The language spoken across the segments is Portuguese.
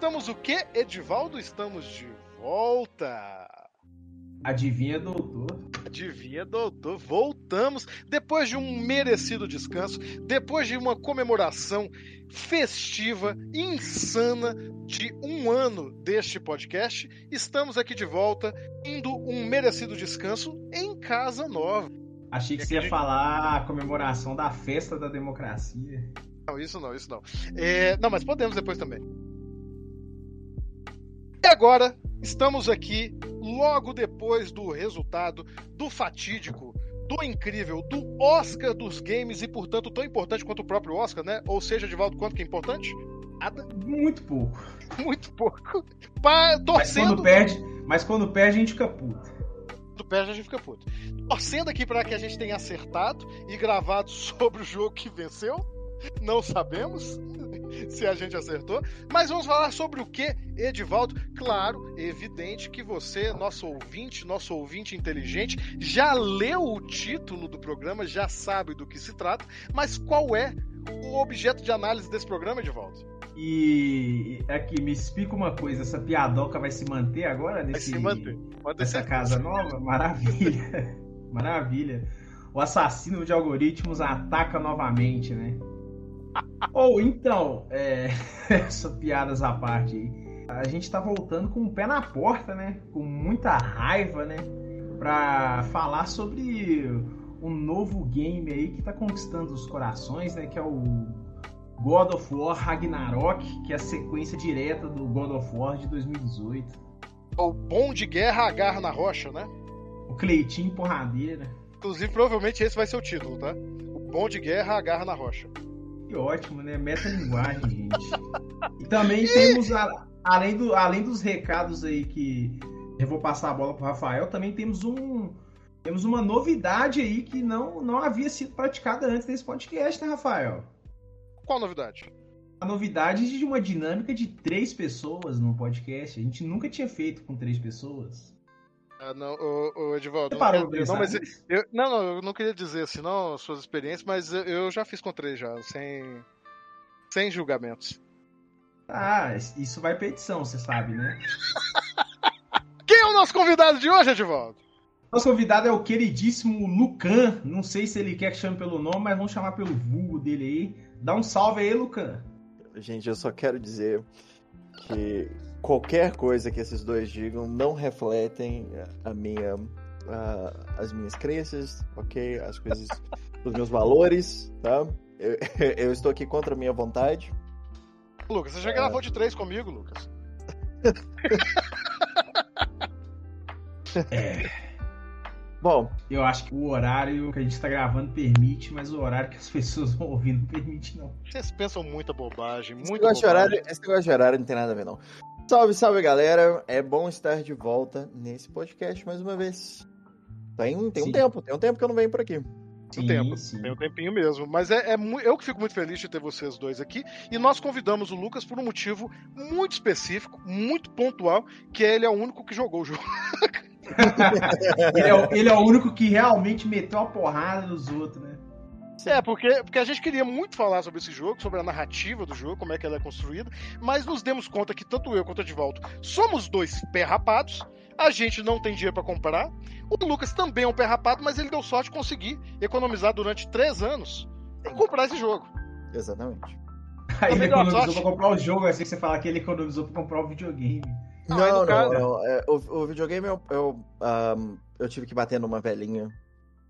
Estamos, o quê? Edivaldo, estamos de volta. Adivinha, doutor? Adivinha, doutor, voltamos depois de um merecido descanso, depois de uma comemoração festiva, insana de um ano deste podcast. Estamos aqui de volta, indo um merecido descanso em casa nova. Achei que você ia falar a comemoração da festa da democracia. Não, isso não, isso não. É, não, mas podemos depois também. E agora, estamos aqui logo depois do resultado do fatídico, do incrível, do Oscar dos games e, portanto, tão importante quanto o próprio Oscar, né? Ou seja, Divaldo, quanto que é importante? Nada. Muito pouco. Muito pouco. Pa torcendo. Mas quando perde, mas quando perde a gente fica puto do perde a gente fica puto. Torcendo aqui para que a gente tenha acertado e gravado sobre o jogo que venceu. Não sabemos se a gente acertou, mas vamos falar sobre o que, Edivaldo? Claro, evidente que você, nosso ouvinte, nosso ouvinte inteligente, já leu o título do programa, já sabe do que se trata, mas qual é o objeto de análise desse programa, Edivaldo? E aqui, me explica uma coisa, essa piadoca vai se manter agora nesse, vai se manter. Pode nessa casa nova? Maravilha. Maravilha. O assassino de algoritmos ataca novamente, né? Ou então, é... essas piadas à parte aí. A gente tá voltando com o pé na porta, né? Com muita raiva, né? Pra falar sobre um novo game aí que tá conquistando os corações, né? Que é o God of War Ragnarok, que é a sequência direta do God of War de 2018. O bom de guerra agarra na rocha, né? O Cleitinho porradeira. Inclusive, provavelmente esse vai ser o título, tá? O bom de guerra agarra na rocha. Que ótimo, né? Metalinguagem, gente. E também temos, a, além, do, além dos recados aí que eu vou passar a bola pro Rafael, também temos um. Temos uma novidade aí que não, não havia sido praticada antes desse podcast, né, Rafael? Qual novidade? A novidade de uma dinâmica de três pessoas no podcast. A gente nunca tinha feito com três pessoas. Ah, não, o, o Edivaldo. Você parou não, não, mas eu, não, não, eu não queria dizer assim, não, suas experiências, mas eu, eu já fiz com três já, sem, sem julgamentos. Ah, isso vai pra edição, você sabe, né? Quem é o nosso convidado de hoje, Edivaldo? Nosso convidado é o queridíssimo Lucan. Não sei se ele quer que chame pelo nome, mas vamos chamar pelo vulgo dele aí. Dá um salve aí, Lucan. Gente, eu só quero dizer que qualquer coisa que esses dois digam não refletem a minha, as minhas crenças, ok? As coisas, os meus valores, tá? Eu, eu, estou aqui contra a minha vontade. Lucas, você já gravou de três comigo, Lucas? é. Bom, eu acho que o horário que a gente está gravando permite, mas o horário que as pessoas vão ouvir não permite, não. Vocês pensam muita bobagem, esse muita bobagem. Horário, esse negócio de horário não tem nada a ver, não. Salve, salve, galera. É bom estar de volta nesse podcast mais uma vez. Tem, tem um tempo, tem um tempo que eu não venho por aqui. Sim, um tempo, sim. tem um tempinho mesmo. Mas é, é, eu que fico muito feliz de ter vocês dois aqui. E nós convidamos o Lucas por um motivo muito específico, muito pontual, que é ele é o único que jogou o jogo. ele, é, ele, é, o único que realmente meteu a porrada nos outros, né? É, porque, porque a gente queria muito falar sobre esse jogo, sobre a narrativa do jogo, como é que ela é construída, mas nos demos conta que tanto eu quanto o Edvaldo somos dois pé rapados, a gente não tem dinheiro para comprar. O Lucas também é um pé rapado, mas ele deu sorte de conseguir economizar durante três anos em comprar esse jogo. Exatamente. Aí ele economizou pra comprar o jogo, assim que você fala que ele economizou pra comprar o videogame. Não, não, não, não. É, o, o, videogame eu, eu, um, eu, tive que bater numa velhinha.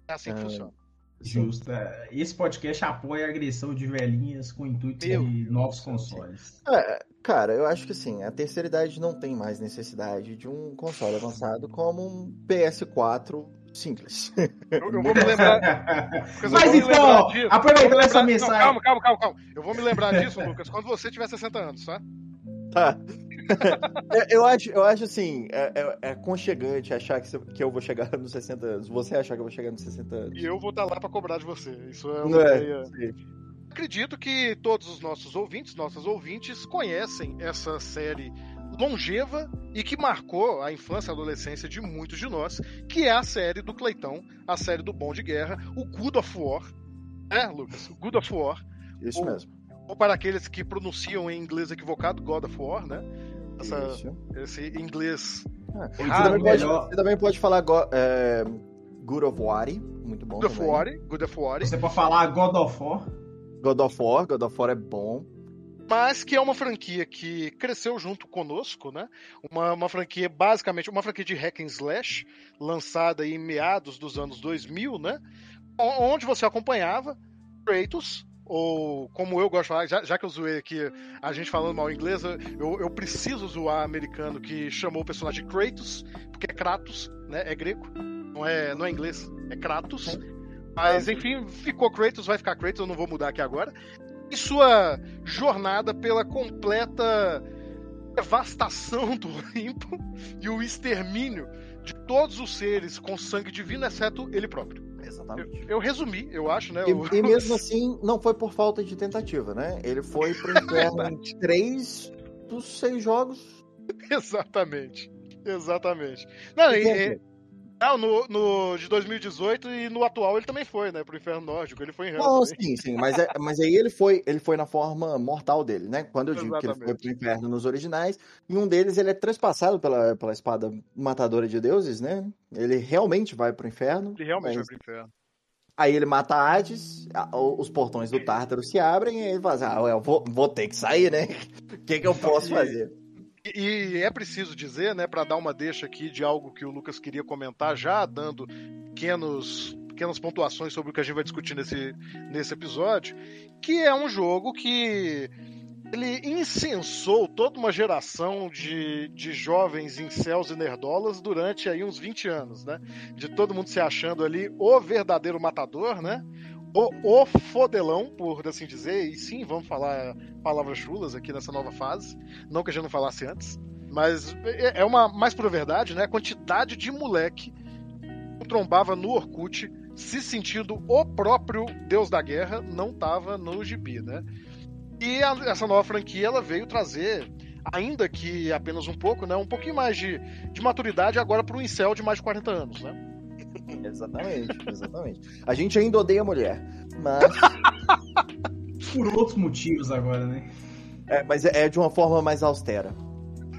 É assim que uh, funciona. Justo. É, esse podcast apoia a agressão de velhinhas com o intuito Meu de Deus novos consoles. É, cara, eu acho que assim, a terceira idade não tem mais necessidade de um console avançado como um PS4 simples. Eu, eu vou me lembrar. Mas então, lembrar disso. aproveitando essa mensagem- Não, calma, calma, calma, calma. Eu vou me lembrar disso, Lucas, quando você tiver 60 anos, tá? Tá. É, eu, acho, eu acho assim, é, é, é aconchegante achar que, que eu vou chegar nos 60 anos. Você achar que eu vou chegar nos 60 anos. E eu vou estar lá pra cobrar de você. Isso é uma é? ideia. Sim. Acredito que todos os nossos ouvintes, nossas ouvintes, conhecem essa série longeva e que marcou a infância e a adolescência de muitos de nós, que é a série do Cleitão, a série do Bom de Guerra, o Good of War. É, Lucas? O Good of War. Isso mesmo. Ou para aqueles que pronunciam em inglês equivocado, God of War, né? Essa, esse inglês Ah, você, Ah, também pode, você também pode falar go, é, Good of War, muito bom Good of. War, Good of War, Você pode falar God of War. God of War, God of War é bom. mas que é uma franquia que cresceu junto conosco, né? Uma, uma franquia basicamente, uma franquia de hack and slash, lançada em meados dos anos 2000, né? Onde você acompanhava Kratos, ou como eu gosto de falar, já, já que eu zoei aqui a gente falando mal inglês, eu, eu preciso zoar americano que chamou o personagem Kratos, porque é Kratos, né? É grego, não é, não é inglês, é Kratos. Mas enfim, ficou Kratos, vai ficar Kratos, eu não vou mudar aqui agora. E sua jornada pela completa devastação do Olimpo e o extermínio de todos os seres com sangue divino, exceto ele próprio. Eu, Exatamente. eu resumi, eu acho, né? E, o- e mesmo assim, não foi por falta de tentativa, né? Ele foi pro inferno em três dos seis jogos. Exatamente. Exatamente. Não, e- e- não, no, no de 2018 e no atual ele também foi, né? Pro Inferno Nórdico. Ele foi em Não, sim, sim, mas, é- mas aí ele foi, ele foi na forma mortal dele, né? Quando eu digo que ele foi Exatamente. pro inferno nos originais, em um deles ele é transpassado pela, pela espada matadora de deuses, né? Ele realmente vai pro inferno. Ele realmente mas- vai pro Inferno. Aí ele mata a Hades, os portões do Tártaro se abrem e ele fala assim, ah, eu vou, vou ter que sair, né? O que, que eu posso fazer? E, é preciso dizer, né, para dar uma deixa aqui de algo que o Lucas queria comentar, já dando pequenos, pequenas pontuações sobre o que a gente vai discutir nesse, nesse episódio, que é um jogo que ele incensou toda uma geração de, de jovens incels e nerdolas durante aí uns 20 anos, né? De todo mundo se achando ali o verdadeiro matador, né? O, o fodelão, por assim dizer, e sim, vamos falar palavras chulas aqui nessa nova fase. Não que a gente não falasse antes. Mas é é uma mais pura verdade, né? A quantidade de moleque que trombava no Orkut se sentindo o próprio deus da guerra não tava no gibi, né? E a- essa nova franquia ela veio trazer, ainda que apenas um pouco, né? Um pouquinho mais de, de maturidade agora para um incel de mais de 40 anos, né? Exatamente, exatamente. A gente ainda odeia mulher, mas, Por outros motivos agora, né? é, mas é de uma forma mais austera.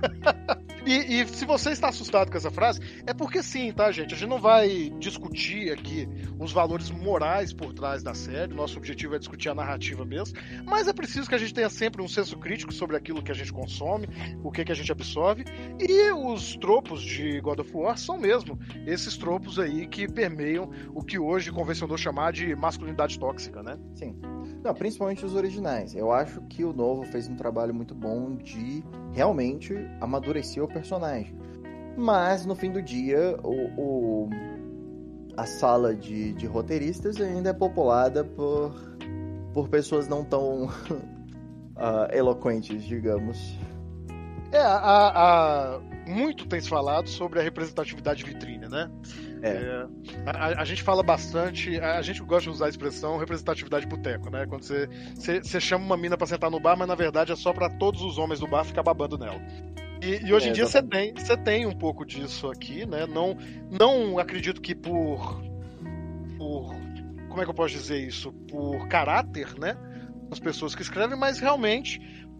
E, e se você está assustado com essa frase, é porque sim, tá, gente? A gente não vai discutir aqui os valores morais por trás da série. Nosso objetivo é discutir a narrativa mesmo. Mas é preciso que a gente tenha sempre um senso crítico sobre aquilo que a gente consome, o que, que a gente absorve. E os tropos de God of War são mesmo esses tropos aí que permeiam o que hoje convencionou chamar de masculinidade tóxica, né? Sim. Não, principalmente os originais. Eu acho que o novo fez um trabalho muito bom de realmente amadurecer o personagem. Mas no fim do dia, o, o- a sala de, de roteiristas ainda é populada por, por pessoas não tão ah, eloquentes, digamos. É, a, a- muito tem se falado sobre a representatividade vitrine, né? É. a, a- gente fala bastante, a, a gente gosta de usar a expressão representatividade boteco, né? Quando você, você, você chama uma mina pra sentar no bar, mas na verdade é só pra todos os homens do bar ficar babando nela. E, e hoje É, em dia você tem, você tem um pouco disso aqui, né? Não, não acredito que por, por. Como é que eu posso dizer isso? Por caráter, né? As pessoas que escrevem, mas realmente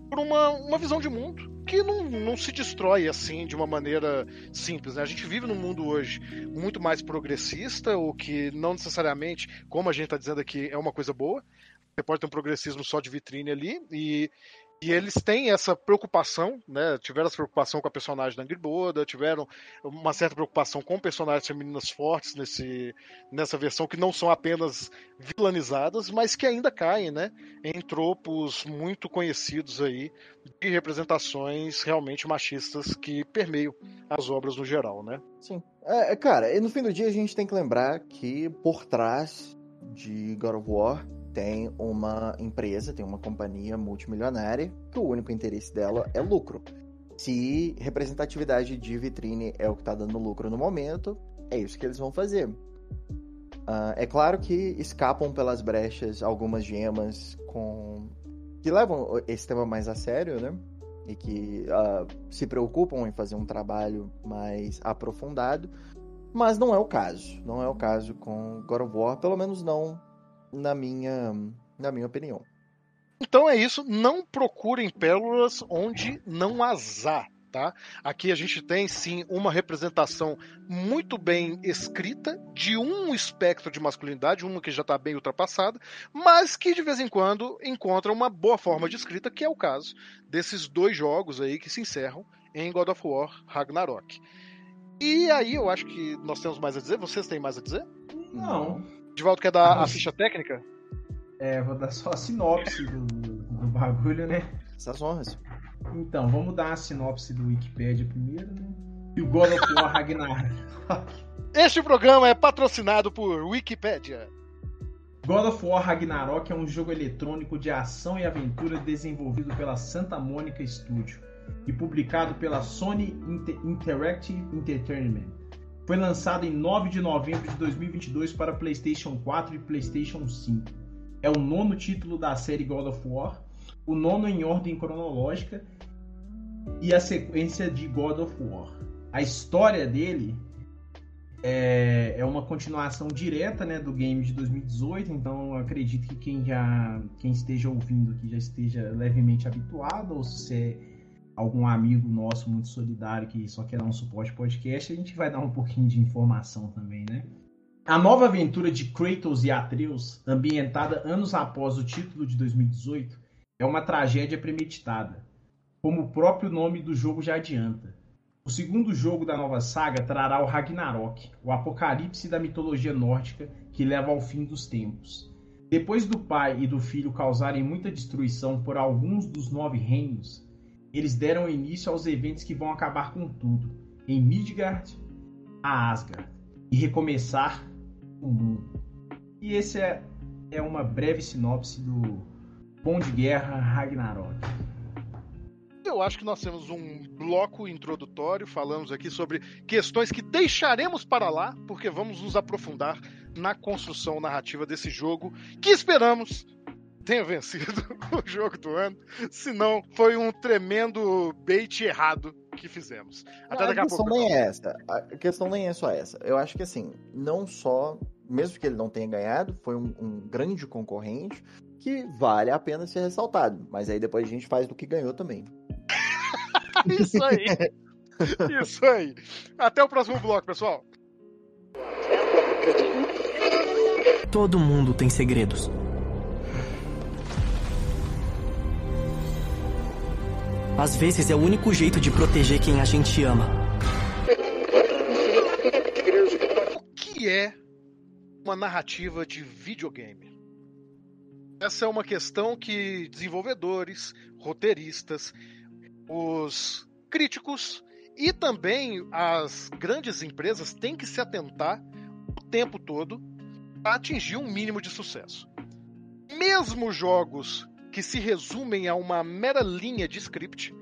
por uma, uma visão de mundo que não, não se destrói assim de uma maneira simples. Né? A gente vive num mundo hoje muito mais progressista, o que não necessariamente, como a gente está dizendo aqui, é uma coisa boa. Você pode ter um progressismo só de vitrine ali, e E eles têm essa preocupação, né? Tiveram essa preocupação com a personagem da Angry Boda, tiveram uma certa preocupação com personagens femininas fortes nesse, nessa versão, que não são apenas vilanizadas, mas que ainda caem, né? Em tropos muito conhecidos aí de representações realmente machistas que permeiam as obras no geral, né? Sim. É, cara, e no fim do dia a gente tem que lembrar que por trás de God of War tem uma empresa, tem uma companhia multimilionária que o único interesse dela é lucro. Se representatividade de vitrine é o que está dando lucro no momento, é isso que eles vão fazer. Uh, é claro que escapam pelas brechas algumas gemas com que levam esse tema mais a sério, né? E que uh, se preocupam em fazer um trabalho mais aprofundado, mas não é o caso. Não é o caso com God of War, pelo menos não na minha, na minha opinião. Então é isso, não procurem pérolas onde não azar. Tá? Aqui a gente tem sim uma representação muito bem escrita de um espectro de masculinidade, uma que já está bem ultrapassada, mas que de vez em quando encontra uma boa forma de escrita, que é o caso desses dois jogos aí que se encerram em God of War Ragnarok. E aí eu acho que nós temos mais a dizer. Vocês têm mais a dizer? Não. Divaldo quer dar a ficha técnica? É, vou dar só a sinopse do, do bagulho, né? Essas honras. Então, vamos dar a sinopse do Wikipedia primeiro, né? E o God of War Ragnarok. Este programa é patrocinado por Wikipedia. God of War Ragnarok é um jogo eletrônico de ação e aventura desenvolvido pela Santa Mônica Studio e publicado pela Sony Inter Interactive Entertainment. Foi lançado em 9 de novembro de 2022 para PlayStation 4 e PlayStation 5. É o nono título da série God of War, o nono em ordem cronológica e a sequência de God of War. A história dele é, é uma continuação direta né, do game de 2018, então acredito que quem já quem esteja ouvindo aqui já esteja levemente habituado, ou se é algum amigo nosso muito solidário que só quer dar um suporte podcast, a gente vai dar um pouquinho de informação também, né? A nova aventura de Kratos e Atreus, ambientada anos após o título de 2018, é uma tragédia premeditada, como o próprio nome do jogo já adianta. O segundo jogo da nova saga trará o Ragnarok, o apocalipse da mitologia nórdica que leva ao fim dos tempos. Depois do pai e do filho causarem muita destruição por alguns dos nove reinos, eles deram início aos eventos que vão acabar com tudo, em Midgard a Asgard, e recomeçar o mundo. E esse é, é uma breve sinopse do Bom de Guerra Ragnarok. Eu acho que nós temos um bloco introdutório, falamos aqui sobre questões que deixaremos para lá, porque vamos nos aprofundar na construção narrativa desse jogo que esperamos tenha vencido o jogo do ano, senão foi um tremendo bait errado que fizemos. Até daqui a, a questão pouco. Nem é essa. A questão nem é só essa. Eu acho que assim, não só, mesmo que ele não tenha ganhado, foi um, um grande concorrente que vale a pena ser ressaltado. Mas aí depois a gente faz do que ganhou também. Isso aí. Isso aí. Até o próximo bloco, pessoal. Todo mundo tem segredos. Às vezes é o único jeito de proteger quem a gente ama. O que é uma narrativa de videogame? Essa é uma questão que desenvolvedores, roteiristas, os críticos e também as grandes empresas têm que se atentar o tempo todo para atingir um mínimo de sucesso. Mesmo jogos que se resumem a uma mera linha de script,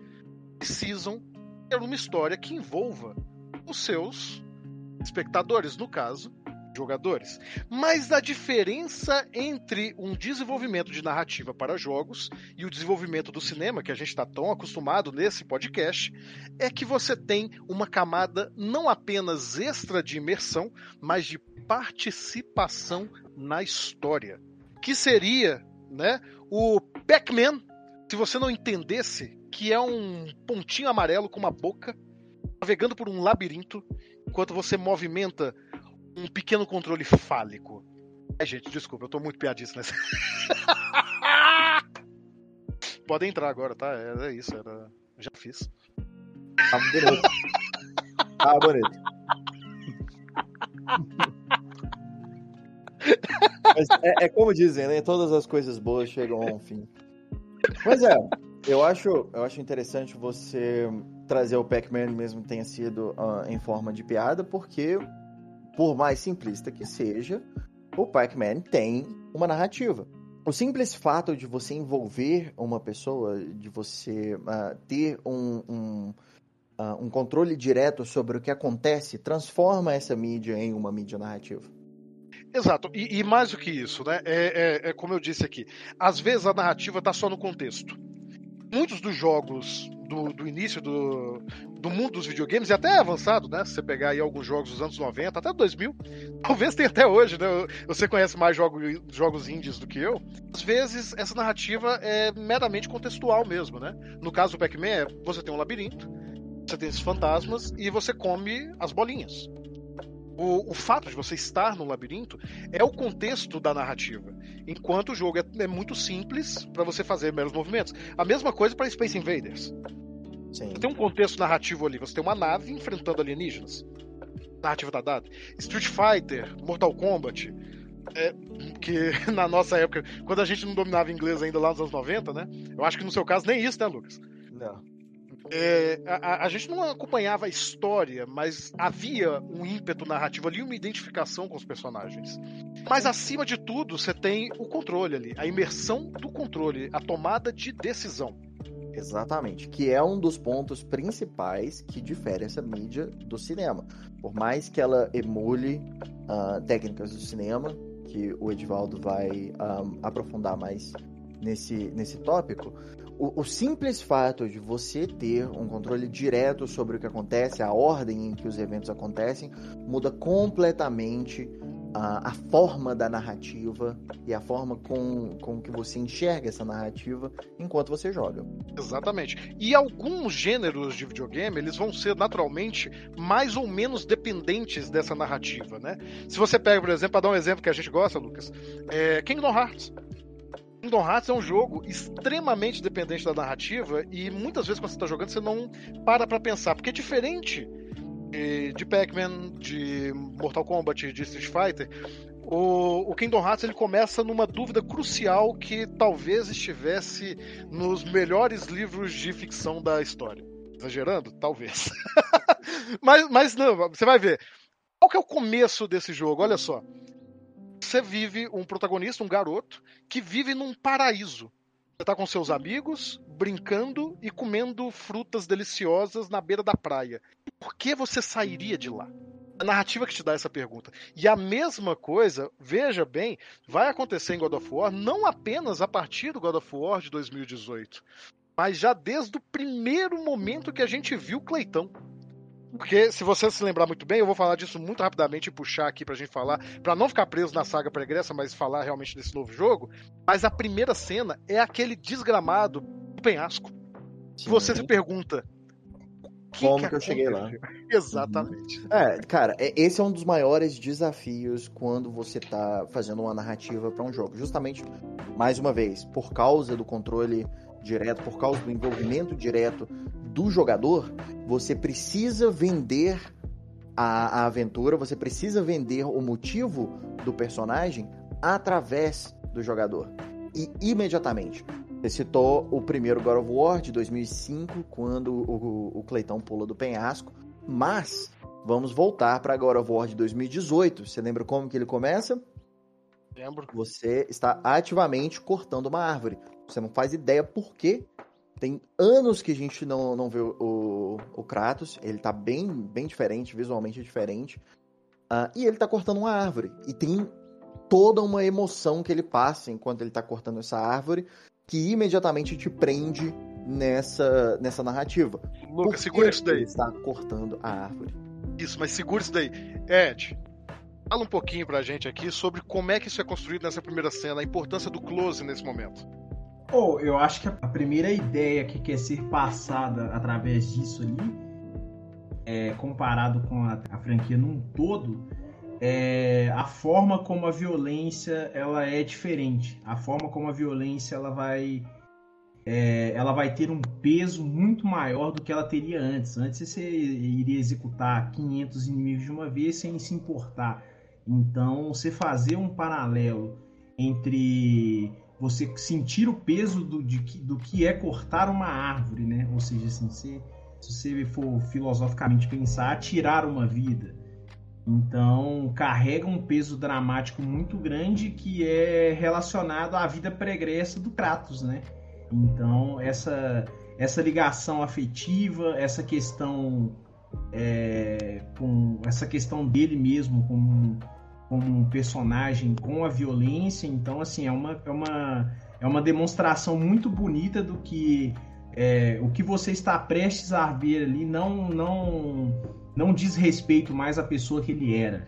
precisam ter uma história que envolva os seus espectadores, no caso, jogadores. Mas a diferença entre um desenvolvimento de narrativa para jogos e o desenvolvimento do cinema, que a gente está tão acostumado nesse podcast, é que você tem uma camada não apenas extra de imersão, mas de participação na história. Que seria né, o Pac-Man, se você não entendesse que é um pontinho amarelo com uma boca navegando por um labirinto enquanto você movimenta um pequeno controle fálico. Ai, gente, desculpa, eu tô muito piadista nessa. podem entrar agora, tá? Era isso, era. Já fiz. Tá bonito. Tá bonito. É, é como dizem, né? Todas as coisas boas chegam a um fim. Mas é, eu acho, eu acho interessante você trazer o Pac-Man, mesmo tenha sido ah, em forma de piada, porque, por mais simplista que seja, o Pac-Man tem uma narrativa. O simples fato de você envolver uma pessoa, de você ah, ter um, um, ah, um controle direto sobre o que acontece, transforma essa mídia em uma mídia narrativa. Exato, e, e mais do que isso, né? É, é- é como eu disse aqui. Às vezes a narrativa tá só no contexto. Muitos dos jogos do, do início do, do mundo dos videogames, e até avançado, né? Se você pegar aí alguns jogos dos anos 90, até 2000, talvez tenha até hoje, né? Você conhece mais jogo, jogos indies do que eu. Às vezes essa narrativa é meramente contextual mesmo, né? No caso do Pac-Man, você tem um labirinto, você tem esses fantasmas e você come as bolinhas. O, o fato de você estar no labirinto é o contexto da narrativa, enquanto o jogo é, é muito simples para você fazer meros movimentos. A mesma coisa para Space Invaders. Sim. Você tem um contexto narrativo ali, você tem uma nave enfrentando alienígenas. Narrativa tá dada. Street Fighter, Mortal Kombat, é, que na nossa época, quando a gente não dominava inglês ainda lá nos anos 90, né? Eu acho que no seu caso nem isso, né, Lucas? Não. É, a, a- gente não acompanhava a história, mas havia um ímpeto narrativo ali, uma identificação com os personagens. Mas acima de tudo, você tem o controle ali, a imersão do controle, a tomada de decisão. Exatamente, que é um dos pontos principais que difere essa mídia do cinema. Por mais que ela emule ah, técnicas do cinema, que o Edivaldo vai ah, aprofundar mais nesse, nesse tópico, o, o simples fato de você ter um controle direto sobre o que acontece, a ordem em que os eventos acontecem, muda completamente a, a forma da narrativa e a forma com, com que você enxerga essa narrativa enquanto você joga. Exatamente. E alguns gêneros de videogame, eles vão ser naturalmente mais ou menos dependentes dessa narrativa, né? Se você pega, por exemplo, para dar um exemplo que a gente gosta, Lucas, é Kingdom Hearts. Kingdom Hearts é um jogo extremamente dependente da narrativa e muitas vezes quando você está jogando você não para pra pensar, porque é diferente de, de Pac-Man, de Mortal Kombat, de Street Fighter, o, o Kingdom Hearts ele começa numa dúvida crucial que talvez estivesse nos melhores livros de ficção da história. Exagerando? Talvez. mas, mas não, você vai ver. Qual que é o começo desse jogo? Olha só. Você vive um protagonista, um garoto, que vive num paraíso. Você tá com seus amigos, brincando e comendo frutas deliciosas na beira da praia. Por que você sairia de lá? A narrativa que te dá essa pergunta. E a mesma coisa, veja bem, vai acontecer em God of War, não apenas a partir do God of War de 2018, mas já desde o primeiro momento que a gente viu Cleitão. Porque, se você se lembrar muito bem, eu vou falar disso muito rapidamente e puxar aqui pra gente falar, pra não ficar preso na saga pregressa, mas falar realmente desse novo jogo. Mas a primeira cena é aquele desgramado do penhasco. Sim. Você se pergunta. o Como que eu cheguei lá? Exatamente. É, cara, é- esse é um dos maiores desafios quando você tá fazendo uma narrativa para um jogo. Justamente, mais uma vez, por causa do controle direto, por causa do envolvimento direto do jogador, você precisa vender a, a aventura, você precisa vender o motivo do personagem através do jogador. E imediatamente. Você citou o primeiro God of War de 2005, quando o, o Cleitão pula do penhasco. Mas vamos voltar para God of War de 2018. Você lembra como que ele começa? Lembro. Você está ativamente cortando uma árvore. Você não faz ideia por quê. Tem anos que a gente não, não vê o, o, Kratos. Ele tá bem, bem diferente, visualmente diferente. Ah, e ele tá cortando uma árvore. E tem toda uma emoção que ele passa enquanto ele tá cortando essa árvore, que imediatamente te prende nessa, nessa narrativa. Lucas, segura isso daí. Ele está cortando a árvore. Isso, mas segura isso daí. Ed, fala um pouquinho pra gente aqui sobre como é que isso é construído nessa primeira cena, a importância do close nesse momento. Pô, eu acho que a primeira ideia que quer ser passada através disso ali, é, comparado com a, a franquia num todo, é a forma como a violência ela é diferente. A forma como a violência ela vai é, ela vai ter um peso muito maior do que ela teria antes. Antes você iria executar 500 inimigos de uma vez sem se importar. Então, você fazer um paralelo entre você sentir o peso do, de, do que é cortar uma árvore, né? Ou seja, assim, se, se você for filosoficamente pensar, tirar uma vida. Então, carrega um peso dramático muito grande que é relacionado à vida pregressa do Kratos, né? Então, essa, essa ligação afetiva, essa questão é, com essa questão dele mesmo como, como um personagem com a violência, então assim é uma, é uma, é uma demonstração muito bonita do que é, o que você está prestes a ver ali não não não diz respeito mais à pessoa que ele era.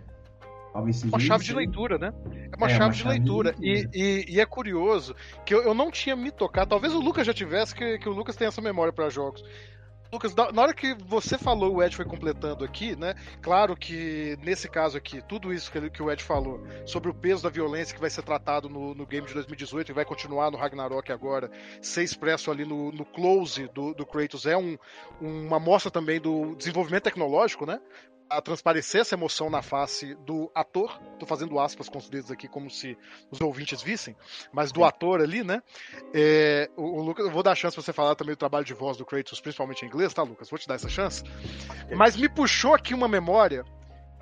Talvez seja uma chave de leitura, né? É uma, é, chave, uma de leitura. De leitura. E, e, e, é curioso que eu, eu, não tinha me tocado. Talvez o Lucas já tivesse, que, que o Lucas tem essa memória para jogos. Lucas, na hora que você falou, o Ed foi completando aqui, né? Claro que nesse caso aqui, tudo isso que, o Ed falou sobre o peso da violência que vai ser tratado no, no game de 2018 e vai continuar no Ragnarok agora, ser expresso ali no, no close do, do Kratos, é um, uma mostra também do desenvolvimento tecnológico, né? A transparecer essa emoção na face do ator. Tô fazendo aspas com os dedos aqui como se os ouvintes vissem, mas do ator ali, né? É, o, o, Lucas, eu vou dar chance pra você falar também do trabalho de voz do Kratos, principalmente em inglês, tá, Lucas? Vou te dar essa chance. Mas me puxou aqui uma memória.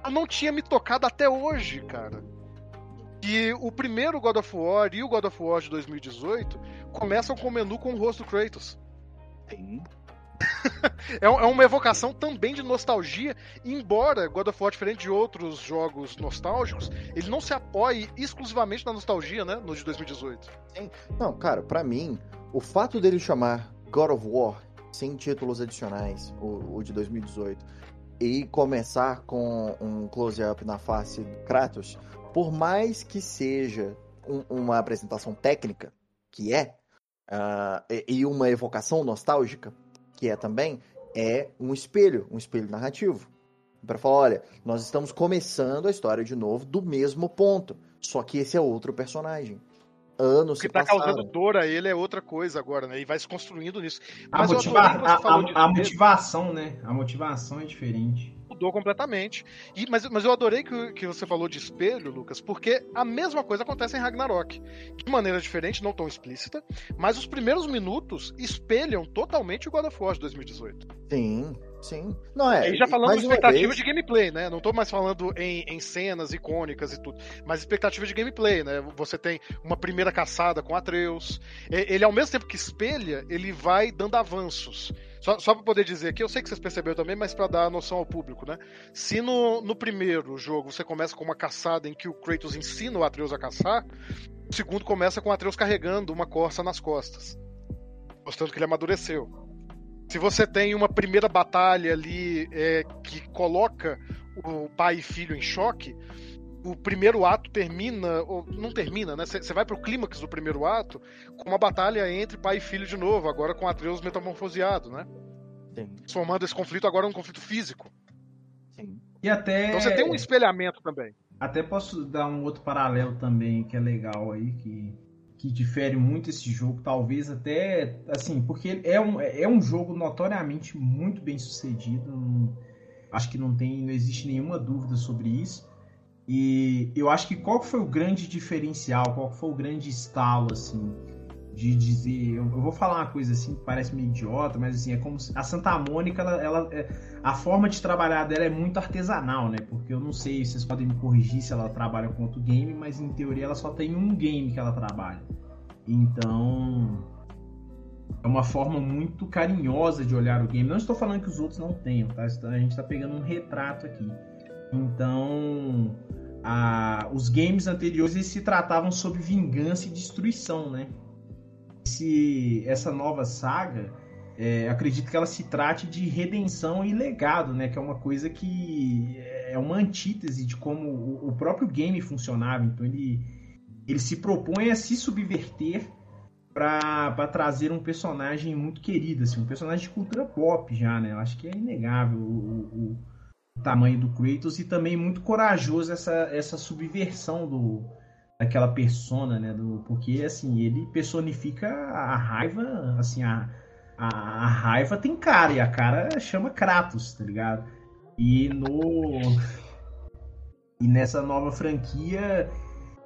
Eu não tinha me tocado até hoje, cara. E o primeiro God of War e o God of War de 2018 começam com o menu com o rosto do Kratos. Sim. É, é uma evocação também de nostalgia, embora God of War, diferente de outros jogos nostálgicos, ele não se apoie exclusivamente na nostalgia, né? No de 2018. Sim. Não, cara, para mim, o fato dele chamar God of War sem títulos adicionais, o, o de 2018, e começar com um close-up na face do Kratos, por mais que seja um, uma apresentação técnica, que é, uh, e uma evocação nostálgica, que é também, é um espelho, um espelho narrativo. Para falar, olha, nós estamos começando a história de novo do mesmo ponto, só que esse é outro personagem. Anos o que está causando dor a ele é outra coisa agora, né? E vai se construindo nisso. Mas a, motiva a, a, a motivação, né? A motivação é diferente mudou completamente. E, mas, mas eu adorei que, que você falou de espelho, Lucas, porque a mesma coisa acontece em Ragnarok. De maneira diferente, não tão explícita, mas os primeiros minutos espelham totalmente o God of War de 2018. Sim, sim. Não é. E já falando de expectativa vez... de gameplay, né? Não tô mais falando em, em cenas icônicas e tudo, mas expectativa de gameplay, né? Você tem uma primeira caçada com Atreus. Ele, ao mesmo tempo que espelha, ele vai dando avanços. Só, só para poder dizer aqui, eu sei que vocês perceberam também, mas para dar noção ao público, né? Se no, no primeiro jogo você começa com uma caçada em que o Kratos ensina o Atreus a caçar, o segundo começa com o Atreus carregando uma corça nas costas, mostrando que ele amadureceu. Se você tem uma primeira batalha ali é, que coloca o pai e filho em choque, o primeiro ato termina, ou não termina, né? Você vai pro clímax do primeiro ato com uma batalha entre pai e filho de novo, agora com Atreus metamorfoseado, né? Sim. Transformando esse conflito agora num conflito físico. Sim. E até. Então você tem um espelhamento também. Até posso dar um outro paralelo também que é legal aí, que, que difere muito esse jogo, talvez até assim, porque é um, é um jogo notoriamente muito bem sucedido. Não, acho que não tem, não existe nenhuma dúvida sobre isso. E eu acho que qual foi o grande diferencial, qual foi o grande estalo, assim, de dizer. Eu, vou falar uma coisa assim que parece meio idiota, mas assim, é como se a Santa Mônica, ela, ela é, a forma de trabalhar dela é muito artesanal, né? Porque eu não sei, vocês podem me corrigir se ela trabalha com outro game, mas em teoria ela só tem um game que ela trabalha. Então. É uma forma muito carinhosa de olhar o game. Não estou falando que os outros não tenham, tá? A gente está pegando um retrato aqui. Então, a, os games anteriores eles se tratavam sobre vingança e destruição, né? Esse, essa nova saga, é, acredito que ela se trate de redenção e legado, né? Que é uma coisa que é uma antítese de como o, o próprio game funcionava. Então ele, ele se propõe a se subverter para trazer um personagem muito querido, assim, um personagem de cultura pop já, né? Eu acho que é inegável o, o tamanho do Kratos e também muito corajoso essa, essa subversão do, daquela persona, né? Do, porque assim, ele personifica a raiva, assim, a, a, a raiva tem cara, e a cara chama Kratos, tá ligado? E no. E nessa nova franquia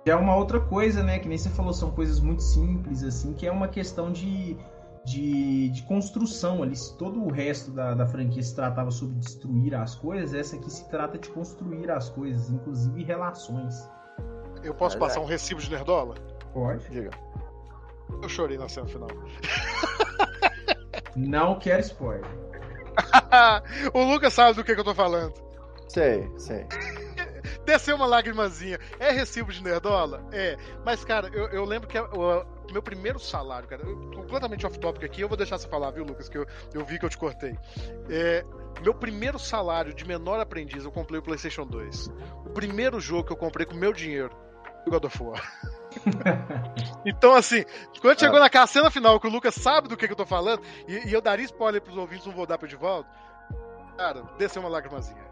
já é uma outra coisa, né? Que nem você falou, são coisas muito simples, assim, que é uma questão de, de, de construção ali. Se todo o resto da, da franquia se tratava sobre destruir as coisas, essa aqui se trata de construir as coisas, inclusive relações. Eu posso passar um recibo de nerdola? Pode. Diga. Eu chorei na cena final. Não quero spoiler. o Lucas sabe do que, que eu tô falando. Sei, sei. Desceu uma lágrimazinha. É recibo de nerdola? É. Mas, cara, eu, eu lembro que o meu primeiro salário, cara, eu- completamente off-topic aqui, eu vou deixar você falar, viu, Lucas, que eu, eu vi que eu te cortei. É, meu primeiro salário de menor aprendiz, eu comprei o PlayStation 2. O primeiro jogo que eu comprei com meu dinheiro o God of War. então, assim, quando chegou naquela cena final que o Lucas sabe do que, que eu tô falando, e, e eu daria spoiler pros ouvintes, não vou dar pro Edivaldo, cara, desceu uma lágrimazinha.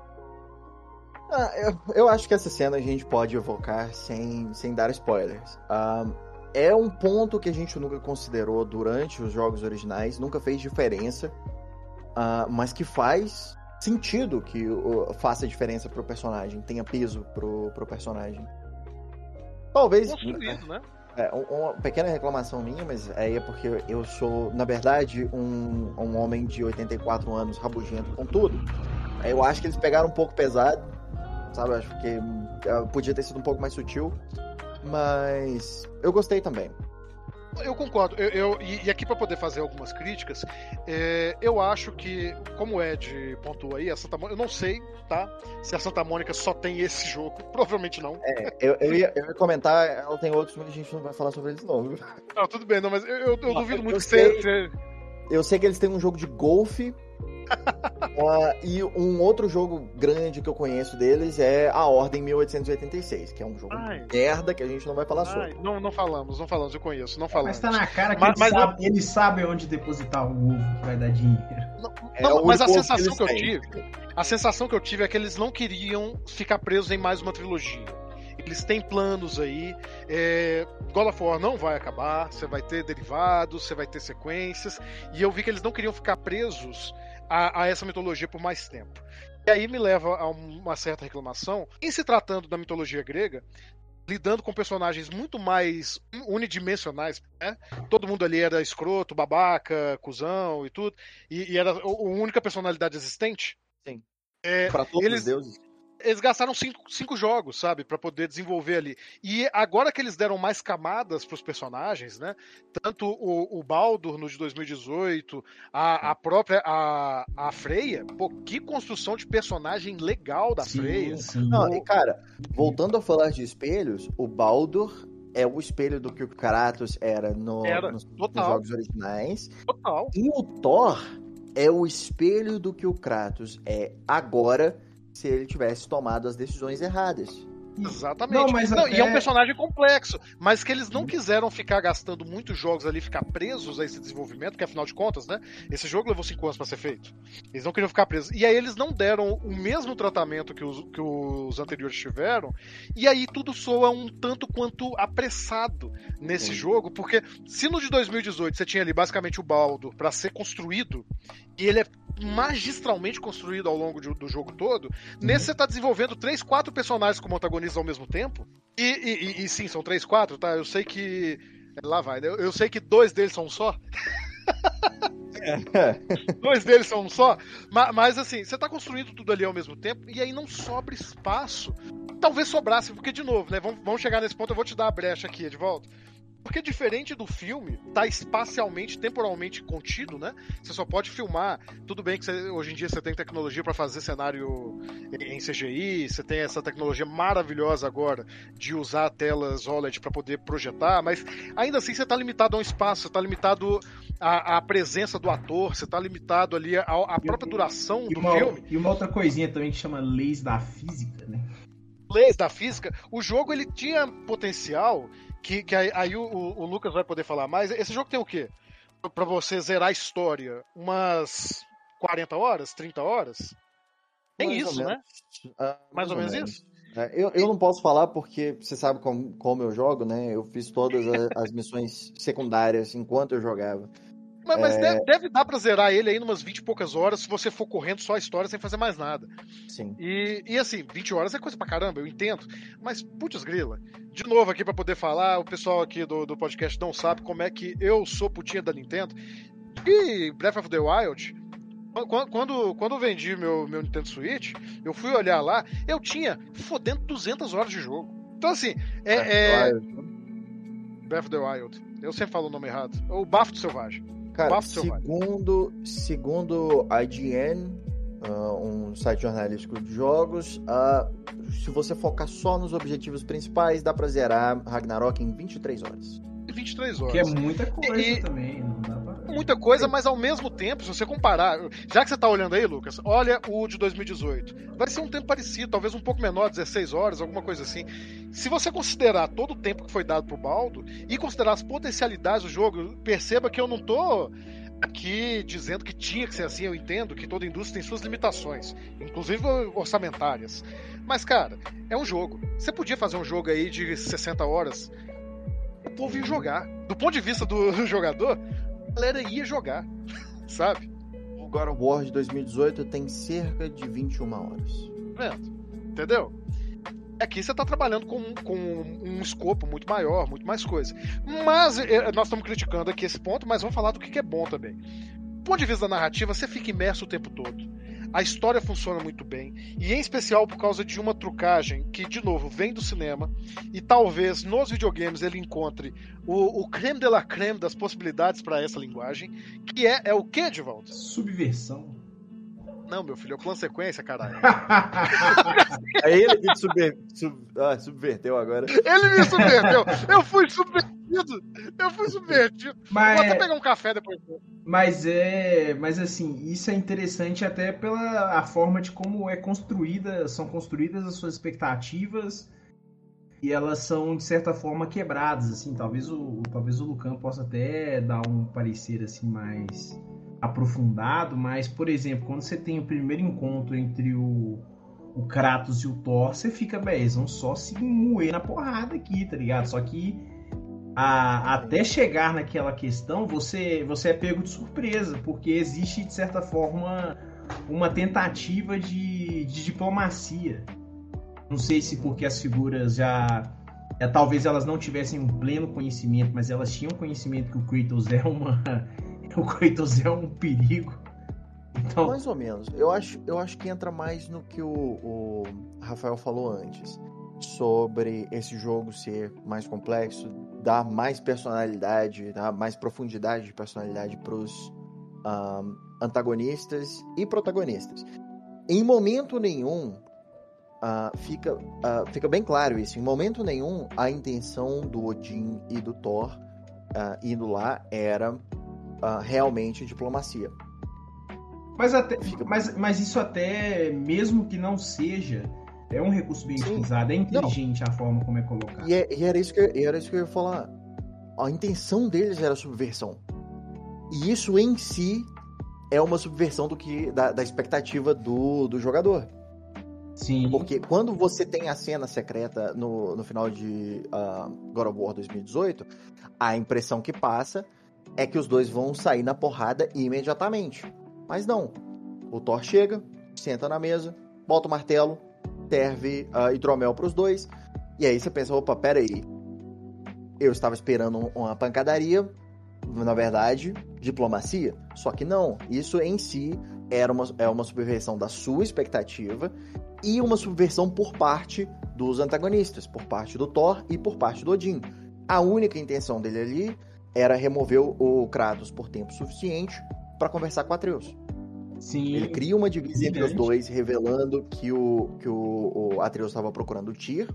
Ah, eu, eu acho que essa cena a gente pode evocar sem, sem dar spoilers. Ah, é um ponto que a gente nunca considerou durante os jogos originais, nunca fez diferença, ah, mas que faz sentido que o- faça diferença pro personagem, tenha peso pro, pro personagem. Talvez. Construído, né? É, um- uma pequena reclamação minha, mas aí é porque eu sou, na verdade, um, um homem de 84 anos rabugento com tudo. Eu acho que eles pegaram um pouco pesado, sabe? Eu acho que eh, podia ter sido um pouco mais sutil, mas eu gostei também. Eu concordo. Eu, eu- e, aqui para poder fazer algumas críticas, é, eu acho que, como o Ed pontuou aí, a Santa Mônica, eu não sei, tá? Se a Santa Mônica só tem esse jogo, provavelmente não. É, eu, eu, ia, eu ia comentar, ela tem outros, mas a gente não vai falar sobre eles não, viu? Não, tudo bem, não, mas eu, eu- eu duvido eu muito que sei. você- Eu sei que eles têm um jogo de golfe. ah, e um outro jogo grande que eu conheço deles é a Ordem 1886, que é um jogo Ai. merda que a gente não vai falar sobre. Ai, não, não falamos, não falamos, eu conheço, não falamos. Mas tá na cara que Mas- eles, mas sabem, eles sabem onde depositar o ovo que vai dar dinheiro. É Não, o mas a sensação eles que eu têm. tive, a sensação que eu tive é que eles não queriam ficar presos em mais uma trilogia. Eles têm planos aí. É, God of War não vai acabar. Você vai ter derivados, você vai ter sequências. E eu vi que eles não queriam ficar presos a, a essa mitologia por mais tempo. E aí me leva a uma certa reclamação. Em se tratando da mitologia grega, lidando com personagens muito mais unidimensionais, né? Todo mundo ali era escroto, babaca, cuzão e tudo, e, e era a única personalidade existente. Sim. É, Pra todos eles- os deuses. Eles gastaram cinco, cinco jogos, sabe, Pra poder desenvolver ali. E agora que eles deram mais camadas pros personagens, né? Tanto o, o Baldur no de 2018, a, a própria a, a Freya, pô, que construção de personagem legal da Freya. sim. Não, e cara, voltando a falar de espelhos, o Baldur é o espelho do que o Kratos era, no, Era, nos, nos jogos originais. Total. E o Thor é o espelho do que o Kratos é agora se ele tivesse tomado as decisões erradas. Exatamente. Não, mas E é um até- personagem complexo, mas que eles não quiseram ficar gastando muitos jogos ali, ficar presos a esse desenvolvimento, que afinal de contas, né? Esse jogo levou cinco anos pra ser feito. Eles não queriam ficar presos. E aí eles não deram o mesmo tratamento que os, que os anteriores tiveram, e aí tudo soa um tanto quanto apressado nesse Sim. jogo, porque se no de 2018 você tinha ali basicamente o Baldo pra ser construído, e ele é magistralmente construído ao longo de- do jogo todo, nesse você tá desenvolvendo três, quatro personagens como antagonistas ao mesmo tempo. E, e- e- e sim, são três, quatro, tá? Eu sei que. Lá vai, né? eu, eu sei que dois deles são só. dois deles são um só. ma- Mas, assim, você tá construindo tudo ali ao mesmo tempo e aí não sobra espaço. Talvez sobrasse, porque, de novo, né? Vamos, vamos chegar nesse ponto, eu vou te dar a brecha aqui, de volta. Porque diferente do filme, tá espacialmente, temporalmente contido, né? Você só pode filmar. Tudo bem que você- hoje em dia você tem tecnologia para fazer cenário em CGI, você tem essa tecnologia maravilhosa agora de usar telas OLED para poder projetar, mas ainda assim você tá limitado a um espaço, você tá limitado à, à presença do ator, você tá limitado ali à, à própria duração do uma, filme. e uma outra coisinha também que chama leis da física, né? leis da física, o jogo ele tinha potencial que, que aí, aí o, o- o Lucas vai poder falar mais. Esse jogo tem o quê? Pra você zerar a história, umas 40 horas, 30 horas? Tem Mais ou isso, né? menos. Ah, Mais ou menos isso? É, eu, eu não posso falar porque você sabe como, como eu jogo, né? Eu fiz todas a- as missões secundárias enquanto eu jogava. Mas, mas É. deve, deve dar pra zerar ele aí numas 20 e poucas horas se você for correndo só a história sem fazer mais nada. Sim. E, e assim, 20 horas é coisa pra caramba, eu entendo. Mas, putz grila, de novo aqui pra poder falar, o pessoal aqui do, do podcast não sabe como é que eu sou putinha da Nintendo. E Breath of the Wild, quando, quando, quando eu vendi meu, meu Nintendo Switch, eu fui olhar lá, eu tinha fodendo 200 horas de jogo. Então, assim, é, é Breath of the Wild. Eu sempre falo o nome errado. O Bafo do Selvagem. Cara, Bafo segundo, segundo IGN, ah, um site jornalístico de jogos, ah, se você focar só nos objetivos principais, dá pra zerar Ragnarok em 23 horas. 23 horas. Que é muita coisa E- também. Não dá. Muita coisa, mas ao mesmo tempo, se você comparar, já que você tá olhando aí, Lucas, olha o de 2018. Vai ser um tempo parecido, talvez um pouco menor, 16 horas, alguma coisa assim. Se você considerar todo o tempo que foi dado pro Baldo e considerar as potencialidades do jogo, perceba que eu não tô aqui dizendo que tinha que ser assim, eu entendo que toda indústria tem suas limitações, inclusive orçamentárias. Mas, cara, é um jogo. Você podia fazer um jogo aí de 60 horas, o povo ia jogar. Do ponto de vista do jogador, galera ia jogar, sabe? O God of War de 2018 tem cerca de 21 horas. Vendo? Entendeu? Aqui você tá trabalhando com, com um escopo muito maior, muito mais coisa. Mas eh, nós estamos criticando aqui esse ponto, mas vamos falar do que que é bom também. Do ponto de vista da narrativa, você fica imerso o tempo todo. A história funciona muito bem, e em especial por causa de uma trucagem que, de novo, vem do cinema, e talvez nos videogames ele encontre o, o creme de la creme das possibilidades para essa linguagem, que é, é o que, Edivaldo? Subversão. Não, meu filho, é o plano sequência, caralho. É ele que subver- sub- ah, subverteu agora. Ele me subverteu. Eu fui subvertido. Eu fui subvertido. Vou até mas, pegar um café depois. mas é. Mas assim, isso é interessante até pela a forma de como é construída, são construídas as suas expectativas e elas são, de certa forma, quebradas, assim. Talvez o, talvez o Lucan possa até dar um parecer assim mais aprofundado, mas, por exemplo, quando você tem o primeiro encontro entre o, o Kratos e o Thor, você fica, bem, eles vão só se moer na porrada aqui, tá ligado? Só que a- até chegar naquela questão, você, você é pego de surpresa, porque existe, de certa forma, uma tentativa de, de diplomacia. Não sei se porque as figuras já. é, talvez elas não tivessem um pleno conhecimento, mas elas tinham conhecimento que o Kratos é uma. o Kratos é um perigo. Então, Mais ou menos. Eu acho, eu acho que entra mais no que o, o Rafael falou antes. Sobre esse jogo ser mais complexo, dar mais personalidade, dar mais profundidade de personalidade pros ahm, antagonistas e protagonistas. Em momento nenhum, ah, fica, ah, fica bem claro isso. Em momento nenhum, a intenção do Odin e do Thor ah, indo lá era ah, realmente diplomacia. Mas, até, mas, mas isso até, mesmo que não seja, é um recurso bem Sim. utilizado, é inteligente a forma como é colocado. E, é- e era, isso que, era isso que eu ia falar. A intenção deles era subversão. E isso em si é uma subversão do que da, da expectativa do, do jogador. Sim. Porque quando você tem a cena secreta no, no final de ah, God of War 2018, a impressão que passa é que os dois vão sair na porrada imediatamente. Mas não. O Thor chega, senta na mesa, bota o martelo, serve ah, hidromel pros dois. E aí você pensa, opa, peraí. Eu estava esperando um- uma pancadaria, na verdade, diplomacia. Só que não. Isso em si era uma, é uma subversão da sua expectativa e uma subversão por parte dos antagonistas, por parte do Thor e por parte do Odin. A única intenção dele ali era remover o- Kratos por tempo suficiente para conversar com Atreus. Sim. Ele cria uma divisa entre os dois, revelando que o, que o, o Atreus estava procurando o Tyr,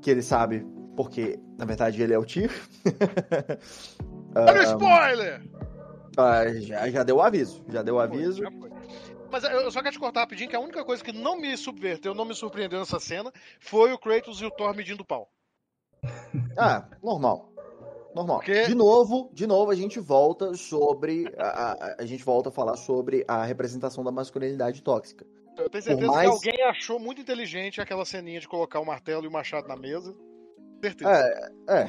que ele sabe porque, na verdade, ele é o Tyr. Olha o Ah, spoiler! ah, já, já deu o aviso, já deu o aviso. Já foi. Mas eu só quero te cortar rapidinho que a única coisa que não me subverteu, não me surpreendeu nessa cena, foi o Kratos e o Thor medindo pau. Ah, normal. Normal. Porque- De novo, de novo, a gente volta sobre. A, a- a gente volta a falar sobre a representação da masculinidade tóxica. Eu tenho certeza mais- que alguém achou muito inteligente aquela ceninha de colocar o martelo e o machado na mesa. Certeza. É, é.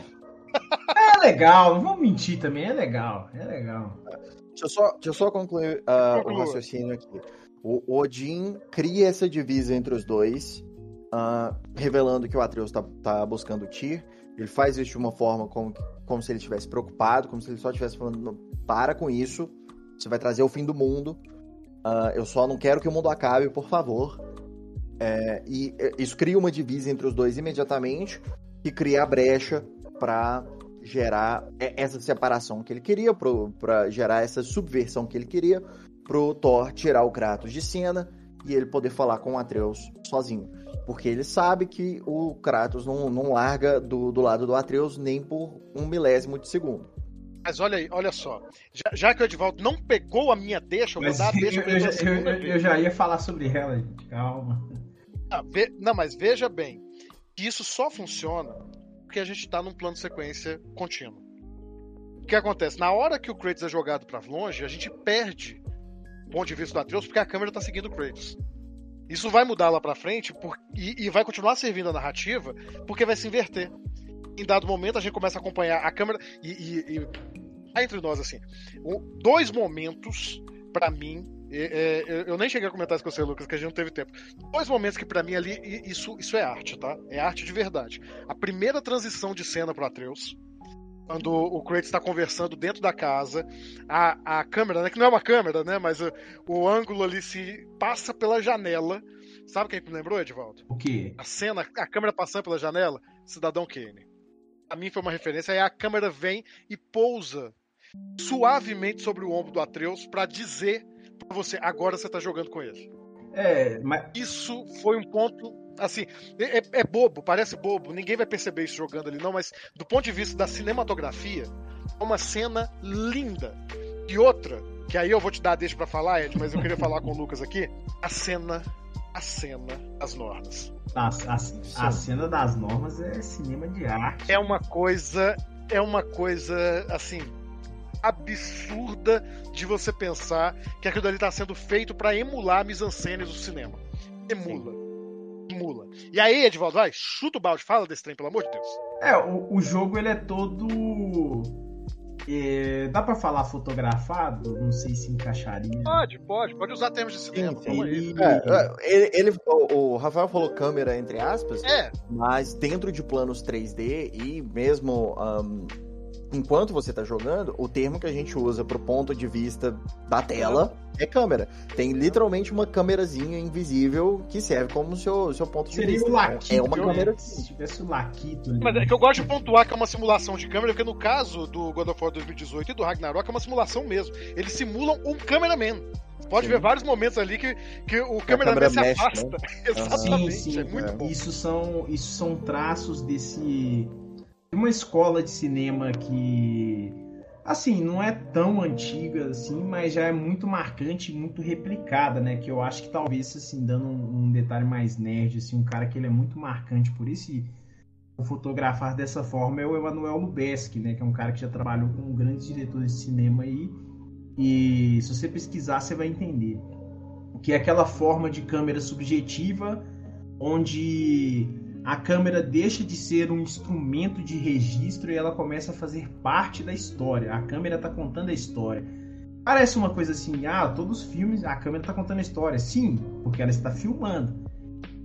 É legal, não vamos mentir também, é legal, é legal. Deixa eu só, deixa eu só concluir ah, o raciocínio aqui. O Odin cria essa divisa entre os dois, ah, revelando que o Atreus tá, tá buscando o Tyr. Ele faz isso de uma forma como, como se ele estivesse preocupado, como se ele só estivesse falando, "Não, para com isso, você vai trazer o fim do mundo. Ah, eu só não quero que o mundo acabe, por favor. É, e eh, isso cria uma divisa entre os dois imediatamente, e cria a brecha para gerar essa separação que ele queria, para gerar essa subversão que ele queria, pro Thor tirar o Kratos de cena e ele poder falar com o Atreus sozinho. Porque ele sabe que o Kratos não, não larga do, do lado do Atreus nem por um milésimo de segundo. Mas olha aí, olha só. Já, já que o Edivaldo não pegou a minha deixa, eu vou Mas dar a eu, deixa eu ele já, eu- eu já ia falar sobre ela, gente, calma. Ah, ve- Não, mas veja bem, que isso só funciona porque a gente tá num plano de sequência contínuo. O que acontece? Na hora que o Kratos é jogado pra longe, a gente perde o ponto de vista do Atreus porque a câmera tá seguindo o Kratos. Isso vai mudar lá pra frente por- e, e vai continuar servindo a narrativa porque vai se inverter. Em dado momento a gente começa a acompanhar a câmera e, e, e cá entre nós assim, dois momentos pra mim é, é, eu- nem cheguei a comentar isso com você, Lucas, que a gente não teve tempo. Dois momentos que pra mim ali, isso, isso é arte, tá? É arte de verdade. A primeira transição de cena pro Atreus, quando o Kratos está conversando dentro da casa, a, a câmera, né, que não é uma câmera, né, mas o, o ângulo ali se passa pela janela. Sabe quem que me lembrou, Edivaldo? O quê? A cena, a câmera passando pela janela, Cidadão Kane. A mim foi uma referência, aí a câmera vem e pousa suavemente sobre o ombro do Atreus pra dizer pra você, agora você tá jogando com ele. É, mas Isso foi um ponto. Assim, é, é bobo, parece bobo, ninguém vai perceber isso jogando ali, não, mas do ponto de vista da cinematografia, é uma cena linda. E outra, que aí eu vou te dar a deixa pra falar, Ed, mas eu queria falar com o Lucas aqui, a cena, a cena das normas. a, a, a cena das normas é cinema de arte. É uma coisa, é uma coisa, assim, absurda de você pensar que aquilo ali tá sendo feito pra emular a mise-en-scène do cinema. Emula. Emula. E aí, Edvaldo, vai, chuta o balde, fala desse trem, pelo amor de Deus. É, o, o jogo ele é todo. é, dá pra falar fotografado? Não sei se encaixaria. Pode, pode, pode usar termos de cinema, sim. Ele, É, é, ele, ele- o, o Rafael falou câmera entre aspas, É, mas dentro de planos 3D e mesmo ahn, enquanto você tá jogando, o termo que a gente usa pro ponto de vista da tela é câmera. Tem literalmente uma câmerazinha invisível que serve como seu, seu ponto de seria vista. o Laquito. é uma né? câmera. Se tivesse o Laquito ali. mas é que eu gosto de pontuar que é uma simulação de câmera, porque no caso do God of War 2018 e do Ragnarok é uma simulação mesmo. Eles simulam um cameraman. Pode Sim. ver vários momentos ali que, que o cameraman câmera se mexe, afasta. Exatamente, Sim, sim. é muito bom. Isso são, isso são traços desse. Uma escola de cinema que. Assim, não é tão antiga assim, mas já é muito marcante e muito replicada, né? Que eu acho que talvez, assim, dando um, um detalhe mais nerd, assim, um cara que ele é muito marcante por esse fotografar dessa forma é o Emanuel Lubezki, né? Que é um cara que já trabalhou com grandes diretores de cinema aí. E se você pesquisar, você vai entender. Que é aquela forma de câmera subjetiva onde a câmera deixa de ser um instrumento de registro e ela começa a fazer parte da história. A câmera está contando a história. Parece uma coisa assim, ah, todos os filmes, a câmera está contando a história. Sim, porque ela está filmando.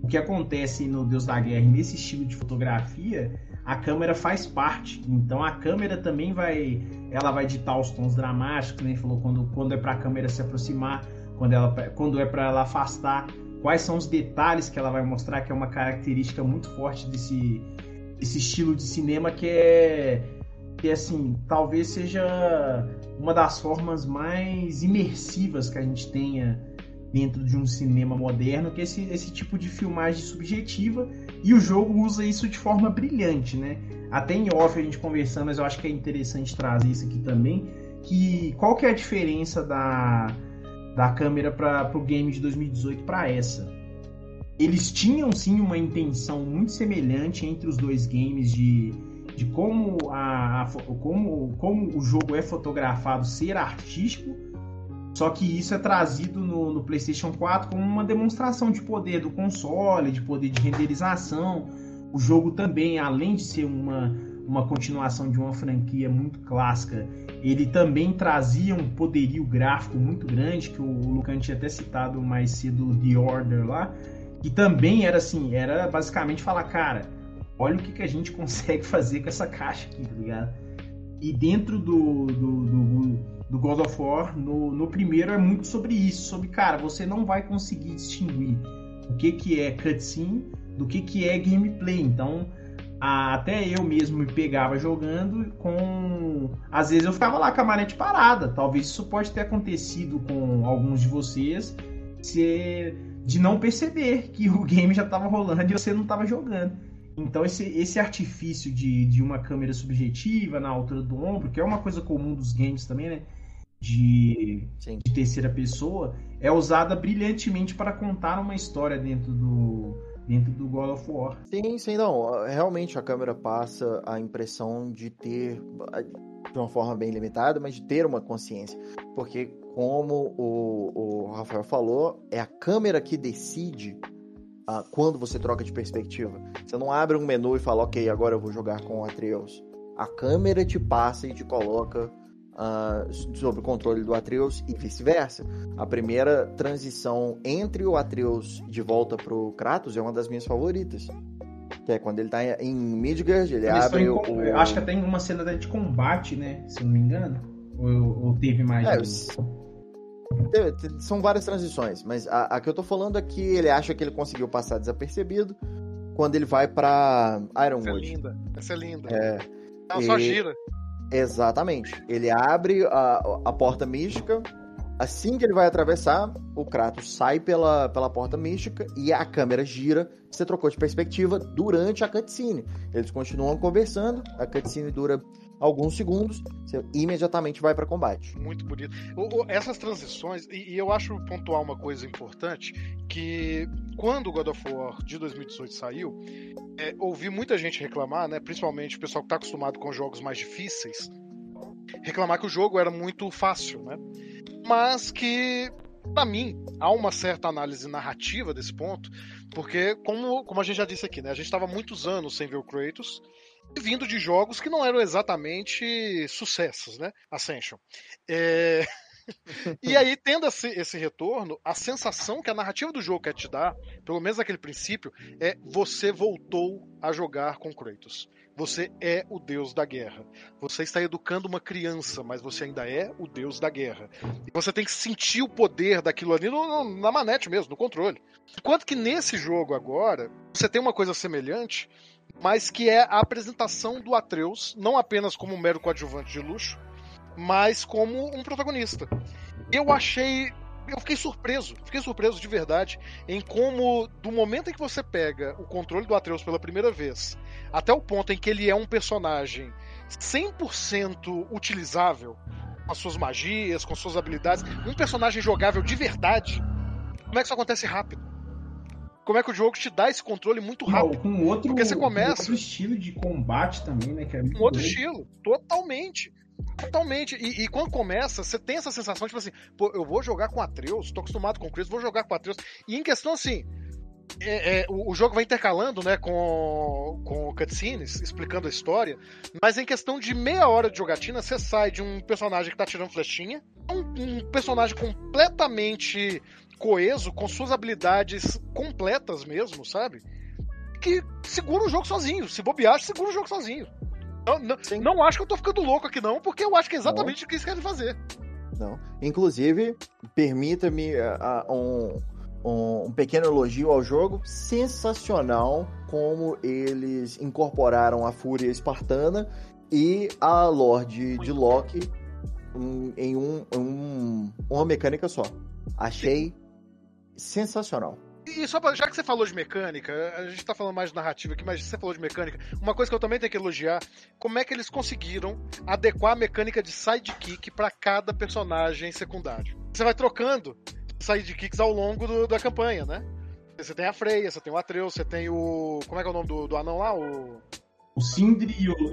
O que acontece no Deus da Guerra, nesse estilo de fotografia, a câmera faz parte. Então a câmera também vai, ela vai ditar os tons dramáticos, né? Falou quando, quando é para a câmera se aproximar, quando, ela, quando é para ela afastar, quais são os detalhes que ela vai mostrar, que é uma característica muito forte desse, desse estilo de cinema que é que assim, talvez seja uma das formas mais imersivas que a gente tenha dentro de um cinema moderno, que é esse, esse tipo de filmagem subjetiva, e o jogo usa isso de forma brilhante, né? Até em off a gente conversando, mas eu acho que é interessante trazer isso aqui também, que qual que é a diferença da, da câmera para o game de 2018 para essa? Eles tinham sim uma intenção muito semelhante entre os dois games de, de como, a, a como, como o jogo é fotografado ser artístico, Só que isso é trazido no, no, PlayStation 4 como uma demonstração de poder do console, de poder de renderização. O jogo também, além de ser uma, uma continuação de uma franquia muito clássica, ele também trazia um poderio gráfico muito grande, que o Lucan tinha até citado mais cedo The Order lá, que também era assim, era basicamente falar, cara, olha o que, que a gente consegue fazer com essa caixa aqui, tá ligado? E dentro do, do, do, do God of War, no, no primeiro é muito sobre isso, sobre, cara, você não vai conseguir distinguir o que, que é cutscene do que, que é gameplay. Então, até eu mesmo me pegava jogando com. Às vezes eu ficava lá com a manete parada. Talvez isso pode ter acontecido com alguns de vocês se... de não perceber que o game já estava rolando e você não estava jogando. Então esse, esse artifício de, de uma câmera subjetiva na altura do ombro, que é uma coisa comum dos games também, né? De, de terceira pessoa, é usada brilhantemente para contar uma história dentro do, dentro do God of War. Sim, sim, não. Realmente a câmera passa a impressão de ter, de uma forma bem limitada, mas de ter uma consciência. Porque, como o, o Rafael falou, é a câmera que decide uh, quando você troca de perspectiva. Você não abre um menu e fala, ok, agora eu vou jogar com o Atreus. A câmera te passa e te coloca uh, sobre o controle do Atreus e vice-versa. A primeira transição entre o Atreus de volta pro Kratos é uma das minhas favoritas. Que é quando ele tá em Midgard, ele Eles abre o... Acho que tem uma cena de combate, né? Se eu não me engano. Ou, ou teve mais... É, São várias transições, mas a, a, que eu tô falando é que ele acha que ele conseguiu passar desapercebido quando ele vai pra Ironwood. Essa é linda, essa é linda. É, Ela só gira. Exatamente. Ele abre a, a porta mística. Assim que ele vai atravessar, o Kratos sai pela, pela porta mística e a câmera gira. Você trocou de perspectiva durante a cutscene. Eles continuam conversando, a cutscene dura alguns segundos, você imediatamente vai para combate. Muito bonito. Essas transições, e, e, eu acho pontuar uma coisa importante, que quando o God of War de 2018 saiu, é, ouvi muita gente reclamar, né, principalmente o pessoal que está acostumado com jogos mais difíceis, reclamar que o jogo era muito fácil, né? Mas que para mim, há uma certa análise narrativa desse ponto, porque, como, como a gente já disse aqui, né, a gente estava muitos anos sem ver o Kratos, vindo de jogos que não eram exatamente sucessos, né? Ascension. É... e aí, tendo esse, esse, retorno, a sensação que a narrativa do jogo quer te dar, pelo menos aquele princípio, é você voltou a jogar com Kratos. Você é o deus da guerra. Você está educando uma criança, mas você ainda é o deus da guerra. E você tem que sentir o poder daquilo ali no, no, na manete mesmo, no controle. Enquanto que nesse jogo agora, você tem uma coisa semelhante, mas que é a apresentação do Atreus, não apenas como um mero coadjuvante de luxo, mas como um protagonista. Eu achei. Eu fiquei surpreso, fiquei surpreso de verdade em como, do momento em que você pega o controle do Atreus pela primeira vez, até o ponto em que ele é um personagem 100% utilizável, com as suas magias, com suas habilidades, um personagem jogável de verdade, como é que isso acontece rápido? Como é que o jogo te dá esse controle muito rápido. Não, com outro, Porque você começa. outro estilo de combate também, né? Que é um outro estilo, totalmente. Totalmente. E, e, quando começa, você tem essa sensação, tipo assim, pô, eu vou jogar com Atreus, tô acostumado com o Chris, vou jogar com Atreus. E em questão assim. É, é, o, o, jogo vai intercalando né, com, com cutscenes, explicando a história, mas em questão de meia hora de jogatina, você sai de um personagem que tá tirando flechinha, um, um personagem completamente coeso, com suas habilidades completas mesmo, sabe? Que segura o jogo sozinho. Se bobear, segura o jogo sozinho. Não, não, não, acho que eu tô ficando louco aqui, não, porque eu acho que é exatamente não. o que eles querem fazer. Não. Inclusive, permita-me uh, um, um, um, pequeno elogio ao jogo. Sensacional como eles incorporaram a Fúria Espartana e a Lorde de Loki em, em um, um, uma mecânica só. Achei sensacional. E só pra, já que você falou de mecânica, a gente tá falando mais de narrativa aqui, mas você falou de mecânica, uma coisa que eu também tenho que elogiar, como é que eles conseguiram adequar a mecânica de sidekick para cada personagem secundário. Você vai trocando sidekicks ao longo do, da campanha, né? Você tem a Freya, você tem o Atreus, você tem o. Como é que é o nome do, do anão lá? O. O Sindri e o, o,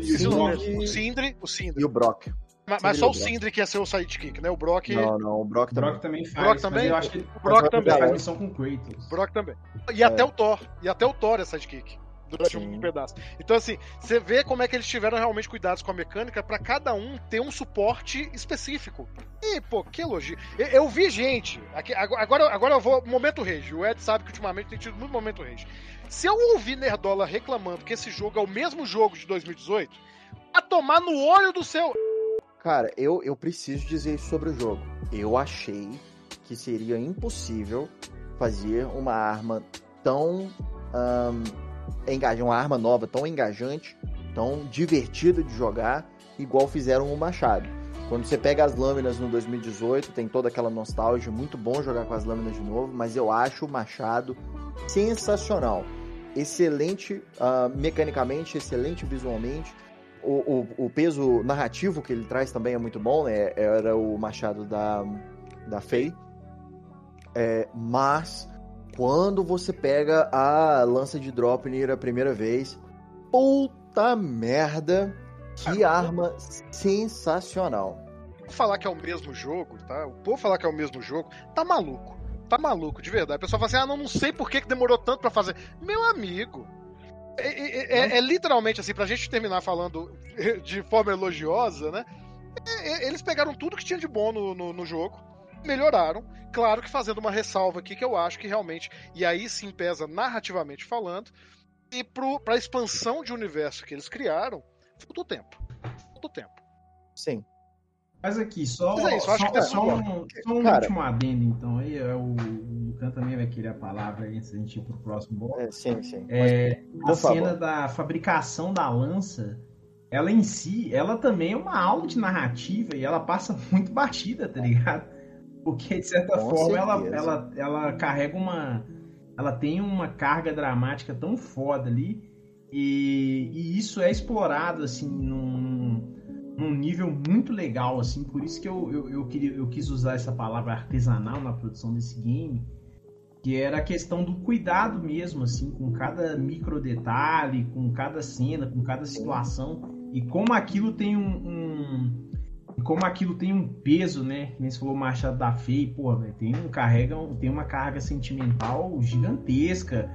o Sindri, o Sindri. E o Brock. Mas, mas só o Sindri que ia ser o sidekick, né? O Brock. Não, não, o Brock O também. Brock também faz. Brock também? eu acho que O Brock também. faz missão com Kratos. Brock também. E até É. o Thor. E até o Thor é sidekick. Durante Sim. um pedaço. Então, assim, você vê como é que eles tiveram realmente cuidados com a mecânica pra cada um ter um suporte específico. E, pô, que elogio. Eu, eu vi gente. Aqui, agora- agora, agora eu vou. Momento rage. O Ed sabe que ultimamente tem tido muito momento rage. Se eu ouvir Nerdola reclamando que esse jogo é o mesmo jogo de 2018, a tomar no olho do seu. Cara, eu, eu preciso dizer isso sobre o jogo. Eu achei que seria impossível fazer uma arma tão engajante, uma arma nova, tão engajante, tão divertida de jogar, igual fizeram o Machado. Quando você pega as lâminas no 2018, tem toda aquela nostalgia, muito bom jogar com as lâminas de novo, mas eu acho o Machado sensacional. Excelente ah, mecanicamente, excelente visualmente. O, o, o peso narrativo que ele traz também é muito bom, né? Era o machado da, da Faye. É, mas quando você pega a lança de Dropnir a primeira vez, puta merda, que arma sensacional. falar que é o mesmo jogo, tá? O povo falar que é o mesmo jogo, tá maluco. Tá maluco, de verdade. A pessoa fala assim: ah, não, não sei por que, que demorou tanto pra fazer. Meu amigo. É, é- é- é literalmente assim, pra gente terminar falando de forma elogiosa, né? É- é- eles pegaram tudo que tinha de bom no, no, no jogo, melhoraram. Claro que fazendo uma ressalva aqui que eu acho que realmente, e aí sim pesa narrativamente falando, e pro, pra expansão de universo que eles criaram, faltou tempo. Faltou tempo. Sim. Mas aqui, só, Mas é isso, acho só, só um, só um Cara. último adendo, então. Aí é o, Lucan também vai querer a palavra aí antes da gente ir pro próximo bloco. É, sim, sim. É, por a favor. cena da fabricação da lança, ela em si, ela também é uma aula de narrativa e ela passa muito batida, tá ligado? Porque, de certa Com forma, ela, ela, ela carrega uma. Ela tem uma carga dramática tão foda ali. E, e isso é explorado, assim, num, num nível muito legal, assim. Por isso que eu, eu, eu, queria, eu quis usar essa palavra artesanal na produção desse game que era a questão do cuidado mesmo, assim, com cada micro detalhe, com cada cena, com cada situação, e como aquilo tem um, um- como aquilo tem um peso, né? Como você falou, o Machado da Fei, pô, velho, tem um carrega, tem uma carga sentimental gigantesca.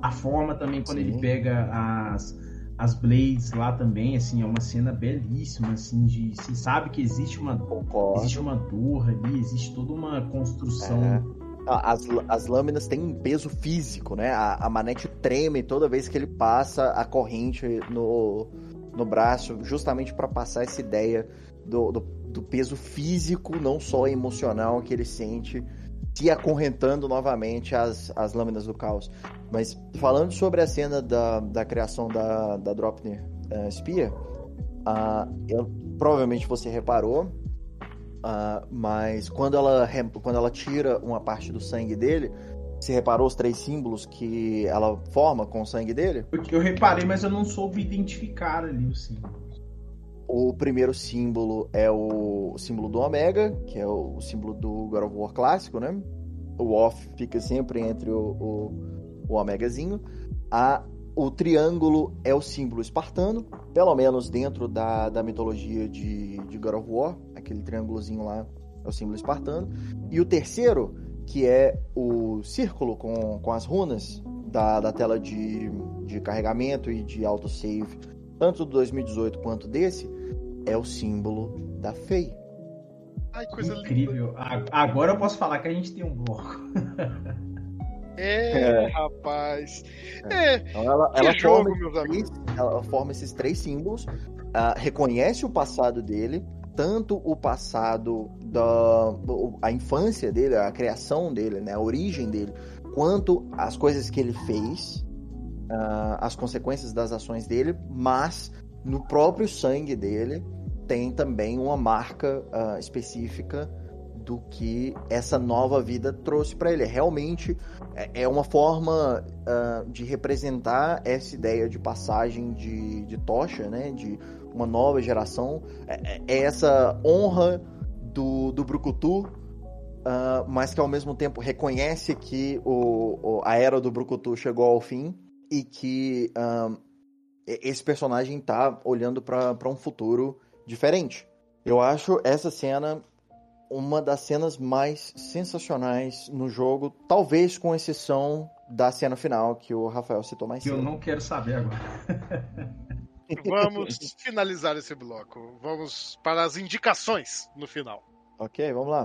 A forma também quando Sim. ele pega as as blades lá também, assim, é uma cena belíssima, assim, de se sabe que existe uma Concordo. existe uma dor ali, existe toda uma construção É. As, as lâminas têm um peso físico, né? A, a manete treme toda vez que ele passa a corrente no, no braço, justamente para passar essa ideia do, do, do peso físico, não só emocional, que ele sente se acorrentando novamente as, as lâminas do caos. Mas falando sobre a cena da, da criação da, da Dropner eh, Spear, ah, eu- provavelmente você reparou, ah, mas quando ela, quando ela tira uma parte do sangue dele, você reparou os três símbolos que ela forma com o sangue dele? Eu, eu reparei, mas eu não soube identificar ali o símbolo. O primeiro símbolo é o símbolo do Omega, que é o, símbolo do God of War clássico, né? O off fica sempre entre o, o, o Omegazinho. A, o triângulo é o símbolo espartano, pelo menos dentro da, da mitologia de, de God of War. Aquele triângulozinho lá é o símbolo espartano. E o terceiro, que é o círculo com, com as runas da, da tela de, de carregamento e de autosave, tanto do 2018 quanto desse, é o símbolo da FEI. Ai, coisa linda. Incrível. A- Agora eu posso falar que a gente tem um bloco. É, É. rapaz. É, Então ela, que ela jogo, forma meus amigos. três- ela forma esses três símbolos, ah, reconhece o passado dele, tanto o passado da a infância dele, a criação dele, né, a origem dele, quanto as coisas que ele fez, ah, as consequências das ações dele, mas no próprio sangue dele tem também uma marca ah, específica do que essa nova vida trouxe para ele. Realmente é é uma forma ah, de representar essa ideia de passagem de, de tocha, né? De uma nova geração. É, é- é essa honra do, do Brucutu, ah, mas que ao mesmo tempo reconhece que o, o- a era do Brucutu chegou ao fim e que e- esse personagem tá olhando para um futuro diferente. Eu acho essa cena uma das cenas mais sensacionais no jogo, talvez com exceção da cena final que o Rafael citou mais Que eu cedo. não quero saber agora. Vamos finalizar esse bloco. Vamos para as indicações no final. Ok, vamos lá.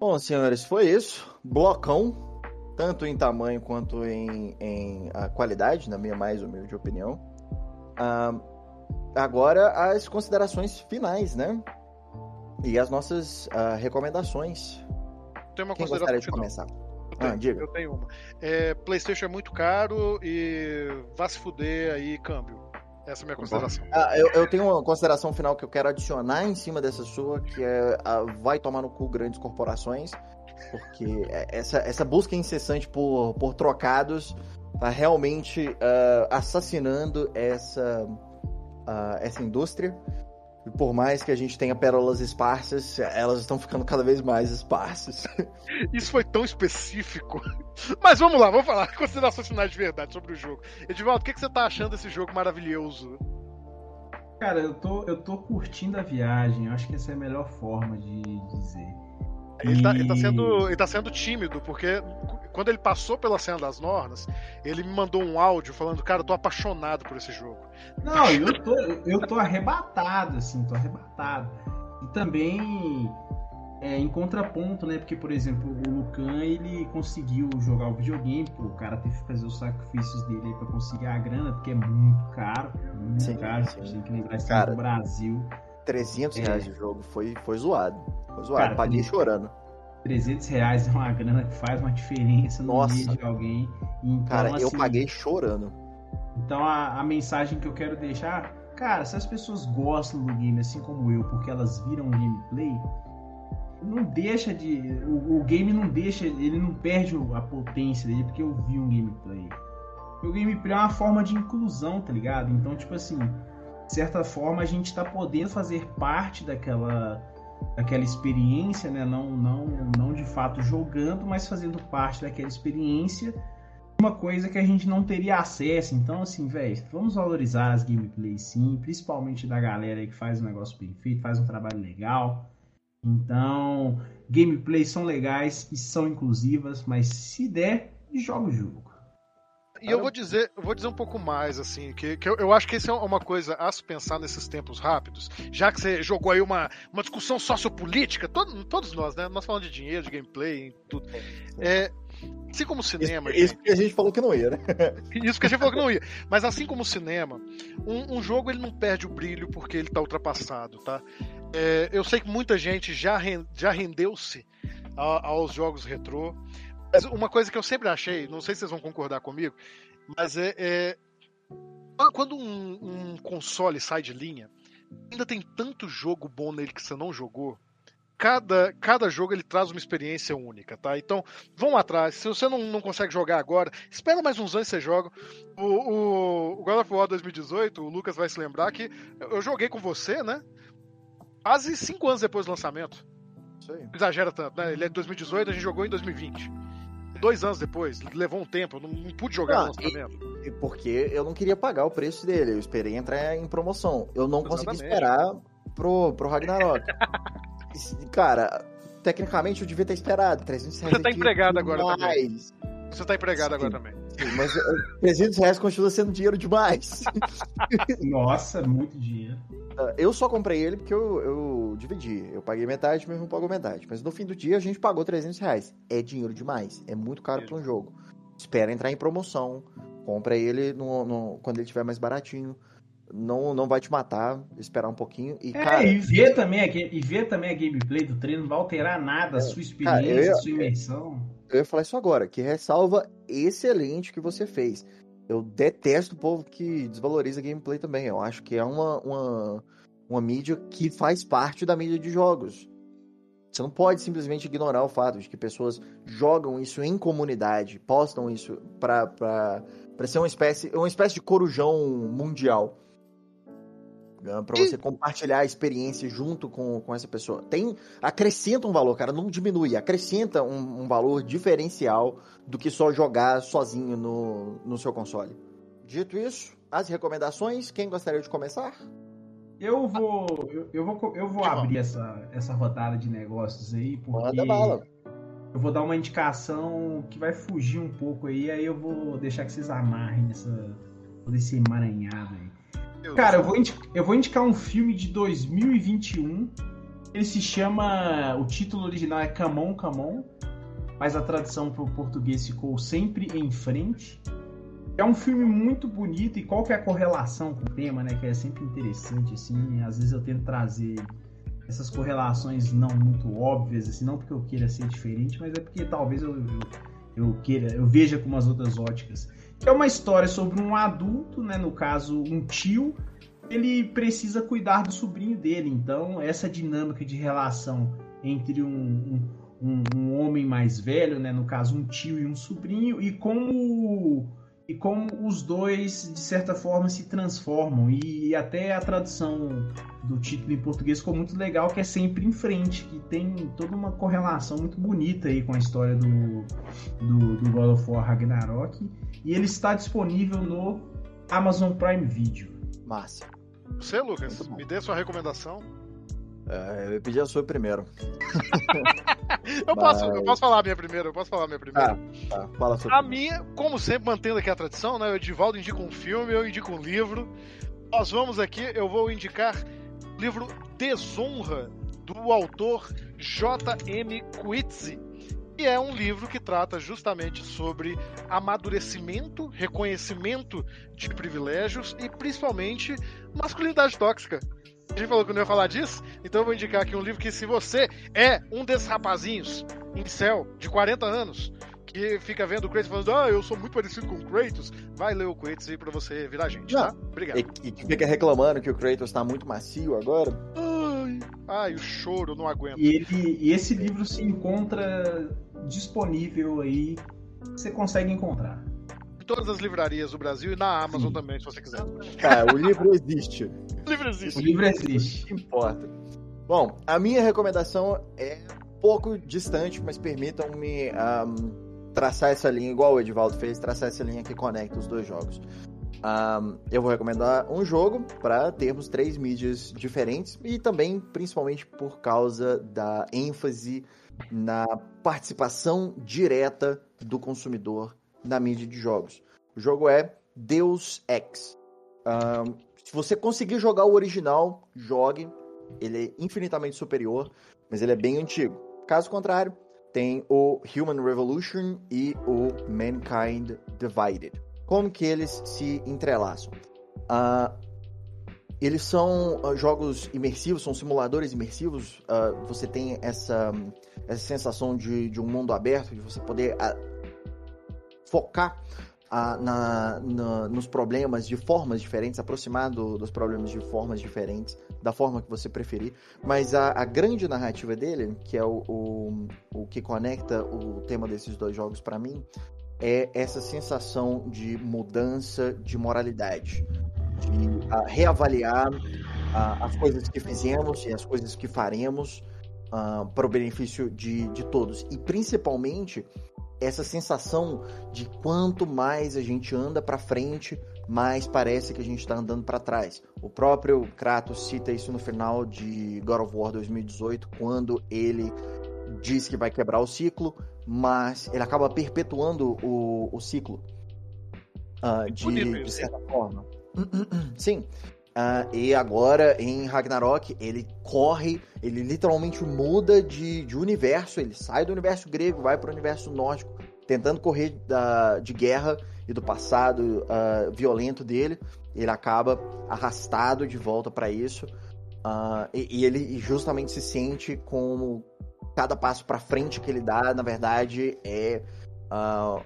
Bom, senhores, foi isso. Blocão, tanto em tamanho quanto em, em ah, qualidade, na minha mais humilde opinião. Ah, agora, as considerações finais, né? E as nossas ah, recomendações. Tem uma Quem consideração gostaria de final. começar? Eu Ah, tenho, diga. eu tenho uma. É, PlayStation é muito caro e vá se fuder aí, câmbio. Essa é a minha consideração. Ah, eu, eu tenho uma consideração final que eu quero adicionar em cima dessa sua, que é ah, vai tomar no cu grandes corporações, porque é- essa, essa busca incessante por, por trocados tá realmente ah, assassinando essa, ah, essa indústria. E por mais que a gente tenha pérolas esparsas, elas estão ficando cada vez mais esparsas. Isso foi tão específico. Mas vamos lá, vamos falar considerações finais de verdade sobre o jogo. Edivaldo, o que, que você tá achando desse jogo maravilhoso? Cara, eu tô, eu tô curtindo a viagem. Eu acho que essa é a melhor forma de dizer. Ele tá, ele tá sendo, ele tá sendo tímido, porque quando ele passou pela cena das Nornas, ele me mandou um áudio falando, cara, eu tô apaixonado por esse jogo. Não, eu tô, eu tô arrebatado, assim, tô arrebatado. E também é, em contraponto, né? Porque, por exemplo, o Lucan ele conseguiu jogar o videogame, pô, o cara teve que fazer os sacrifícios dele aí pra conseguir a grana, porque é muito caro. Muito Sim, caro, sim. a gente tem que lembrar isso no Brasil. 300 É. reais de jogo foi, foi zoado. Foi zoado, Cara, paguei chorando. 300 reais é uma grana que faz uma diferença no Nossa. dia de alguém. Então, Cara, eu assim, paguei chorando. Então a, a mensagem que eu quero deixar, cara, se as pessoas gostam do game assim como eu, porque elas viram o gameplay, não deixa de. O, o game não deixa, ele não perde a potência dele porque eu vi um gameplay. O gameplay é uma forma de inclusão, tá ligado? Então, tipo assim, de certa forma a gente tá podendo fazer parte daquela daquela experiência, né? Não, não, não de fato jogando, mas fazendo parte daquela experiência uma coisa que a gente não teria acesso. Então, assim, velho, vamos valorizar as gameplays sim, principalmente da galera que faz um negócio bem feito, faz um trabalho legal. Então, gameplays são legais e são inclusivas, mas se der, joga o jogo. E eu vou dizer, eu vou dizer um pouco mais, assim, que, que eu, eu acho que isso é uma coisa a se pensar nesses tempos rápidos, já que você jogou aí uma, uma discussão sociopolítica, todo, todos nós, né? Nós falando de dinheiro, de gameplay, tudo. É, assim como o cinema, Isso, isso que a gente falou que não ia, né? Isso que a gente falou que não ia. Mas assim como o cinema, um, um jogo ele não perde o brilho porque ele tá ultrapassado, tá? É, eu sei que muita gente já, já rendeu-se aos jogos retrô. Mas uma coisa que eu sempre achei, não sei se vocês vão concordar comigo, mas é. é- quando um, um console sai de linha, ainda tem tanto jogo bom nele que você não jogou. Cada, cada jogo ele traz uma experiência única, tá? Então, vão atrás. Se você não, não consegue jogar agora, espera mais uns anos e você joga. O, o, o God of War 2018, o Lucas vai se lembrar que eu joguei com você, né? Quase cinco anos depois do lançamento. Exagera tanto, né? Ele é de 2018, a gente jogou em 2020. Dois anos depois, levou um tempo, eu não, não pude jogar Ah, no lançamento. E Porque eu não queria pagar o preço dele, eu esperei entrar em promoção. Eu não consegui Exatamente. esperar pro, pro Ragnarok. E, Cara, tecnicamente eu devia ter esperado. 300 reais Você tá empregado agora mais. Você tá empregado Sim. agora também. Mas eh, 300 reais continua sendo dinheiro demais. Nossa, muito dinheiro. Ah, Eu só comprei ele porque eu, eu dividi. Eu paguei metade, meu irmão pagou metade. Mas no fim do dia a gente pagou 300 reais. É dinheiro demais. É muito caro para um jogo. Espera entrar em promoção. Compra ele no, no- quando ele estiver mais baratinho. Não, não vai te matar. Esperar um pouquinho. E, É, cara, e ver também a, e ver também a gameplay do treino não vai alterar nada a sua cara, experiência, eu- a sua imersão. eu ia falar isso agora. Que ressalva excelente que você fez. Eu detesto o povo que desvaloriza gameplay também. Eu acho que é uma, uma, uma mídia que faz parte da mídia de jogos. Você não pode simplesmente ignorar o fato de que pessoas jogam isso em comunidade, postam isso pra ser uma espécie, uma espécie de corujão mundial. Ah, Pra você compartilhar a experiência junto com, com essa pessoa. Tem. Acrescenta um valor, cara, não diminui, acrescenta um, um valor diferencial do que só jogar sozinho no, no seu console. Dito isso, as recomendações, quem gostaria de começar? Eu vou, eu, eu vou, eu vou abrir essa, essa rodada de negócios aí, porque Manda bala. eu vou dar uma indicação que vai fugir um pouco aí, aí eu vou deixar que vocês amarrem nessa, todo esse emaranhado aí. Cara, eu vou, indicar, eu vou indicar um filme de 2021. Ele se chama. O título original é Come On, Come On. Mas a tradução para o português ficou Sempre em Frente. É um filme muito bonito e qual que é a correlação com o tema, né? Que é sempre interessante, assim. Às vezes eu tento trazer essas correlações não muito óbvias, assim, não porque eu queira ser diferente, mas é porque talvez eu, eu, eu queira, eu veja com umas outras óticas. É uma história sobre um adulto, né? No caso, um tio. Ele precisa cuidar do sobrinho dele. Então, essa dinâmica de relação entre um, um, um- um homem mais velho, né? No caso, um tio e um sobrinho, e como e como os dois, de certa forma, se transformam. E até a tradução do título em português ficou muito legal, que é sempre em frente, que tem toda uma correlação muito bonita aí com a história do, do, do God of War Ragnarok. E ele está disponível no Amazon Prime Video. Massa. Você, Lucas, me dê sua recomendação. É, eu ia pedir a sua primeiro. Eu posso, eu posso falar a minha primeira, eu posso falar a minha primeira. Tá, fala a sua A minha, como sempre, mantendo aqui a tradição, né? O Edivaldo indica um filme, eu indico um livro. Nós vamos aqui, eu vou indicar o livro Desonra, do autor J.M. Coetzee. E é um livro que trata justamente sobre amadurecimento, reconhecimento de privilégios e principalmente masculinidade tóxica. A gente falou que não ia falar disso, então eu vou indicar aqui um livro que se você é um desses rapazinhos, incel, de 40 anos, que fica vendo o Kratos falando, ah, eu sou muito parecido com o Kratos, vai ler o Kratos aí pra você virar gente, tá? Obrigado. E, e que fica reclamando que o Kratos tá muito macio agora. Ai, ai, o choro, não aguento. E, ele, e esse livro se encontra disponível aí. Você consegue encontrar. Em todas as livrarias do Brasil e na Amazon Sim. também, se você quiser. Cara, o livro existe. O livro O existe. livro existe. Importa. Bom, a minha recomendação é um pouco distante, mas permitam-me ahm, traçar essa linha, igual o Edivaldo fez, traçar essa linha que conecta os dois jogos. Ahm, eu vou recomendar um jogo para termos três mídias diferentes e também, principalmente, por causa da ênfase na participação direta do consumidor na mídia de jogos. O jogo é Deus Ex. Ahm, se você conseguir jogar o original, jogue. Ele é infinitamente superior, mas ele é bem antigo. Caso contrário, tem o Human Revolution e o Mankind Divided. Como que eles se entrelaçam? Ah, eles são ah, jogos imersivos, são simuladores imersivos. Ah, você tem essa, essa sensação de, de um mundo aberto, de você poder focar ah, na- na- nos problemas de formas diferentes, aproximar do- dos problemas de formas diferentes, da forma que você preferir. Mas a, a grande narrativa dele, que é o, o, o que conecta o tema desses dois jogos para mim, é essa sensação de mudança de moralidade, de ah, reavaliar as coisas que fizemos e as coisas que faremos ah, para o benefício de, de todos. E principalmente essa sensação de quanto mais a gente anda para frente, mais parece que a gente está andando para trás. O próprio Kratos cita isso no final de God of War 2018, quando ele diz que vai quebrar o ciclo, mas ele acaba perpetuando o, o ciclo. uh, de, de certa forma. Sim. Ah, e agora em Ragnarok ele corre, ele literalmente muda de, de universo, ele sai do universo grego, vai para o universo nórdico, tentando correr da, de guerra e do passado ah, violento dele. Ele acaba arrastado de volta para isso. Ah, e, e ele justamente se sente como cada passo para frente que ele dá, na verdade, é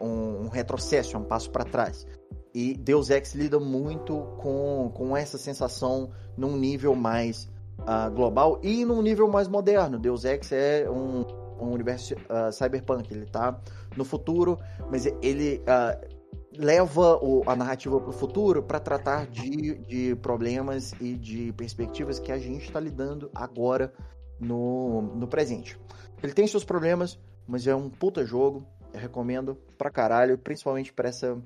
um, um retrocesso, é um passo para trás. E Deus Ex lida muito com, com essa sensação num nível mais ah, global e num nível mais moderno. Deus Ex é um, um universo ah, cyberpunk, ele tá no futuro, mas ele ah, leva o- a narrativa para o futuro para tratar de, de problemas e de perspectivas que a gente está lidando agora no, no presente. Ele tem seus problemas, mas é um puta jogo. Eu recomendo pra caralho, principalmente para essa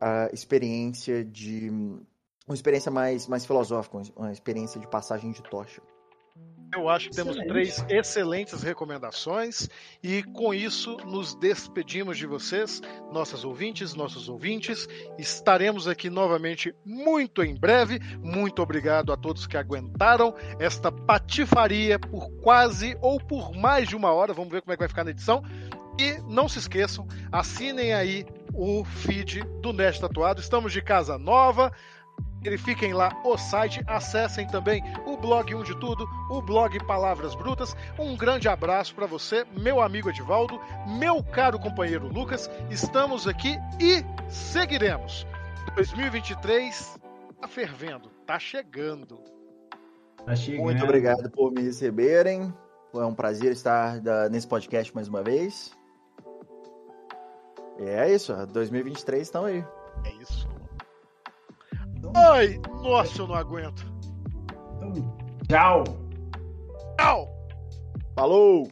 ah, experiência de. Uma experiência mais, mais filosófica, uma experiência de passagem de tocha. Eu acho que temos Excelente. três excelentes recomendações e com isso nos despedimos de vocês, nossas ouvintes, nossos ouvintes. Estaremos aqui novamente muito em breve. Muito obrigado a todos que aguentaram esta patifaria por quase ou por mais de uma hora. Vamos ver como é que vai ficar na edição. E não se esqueçam, assinem aí o feed do Nerd Tatuado. Estamos de casa nova. Verifiquem lá o site, acessem também o blog Um de Tudo, o blog Palavras Brutas. Um grande abraço para você, meu amigo Edivaldo, meu caro companheiro Lucas. Estamos aqui e seguiremos. 2023 tá fervendo, tá chegando. Tá chegando. Muito obrigado por me receberem. É um prazer estar nesse podcast mais uma vez. E é isso, 2023 estão aí. É isso. Ai, nossa, eu não aguento. Então, tchau. Tchau! Falou!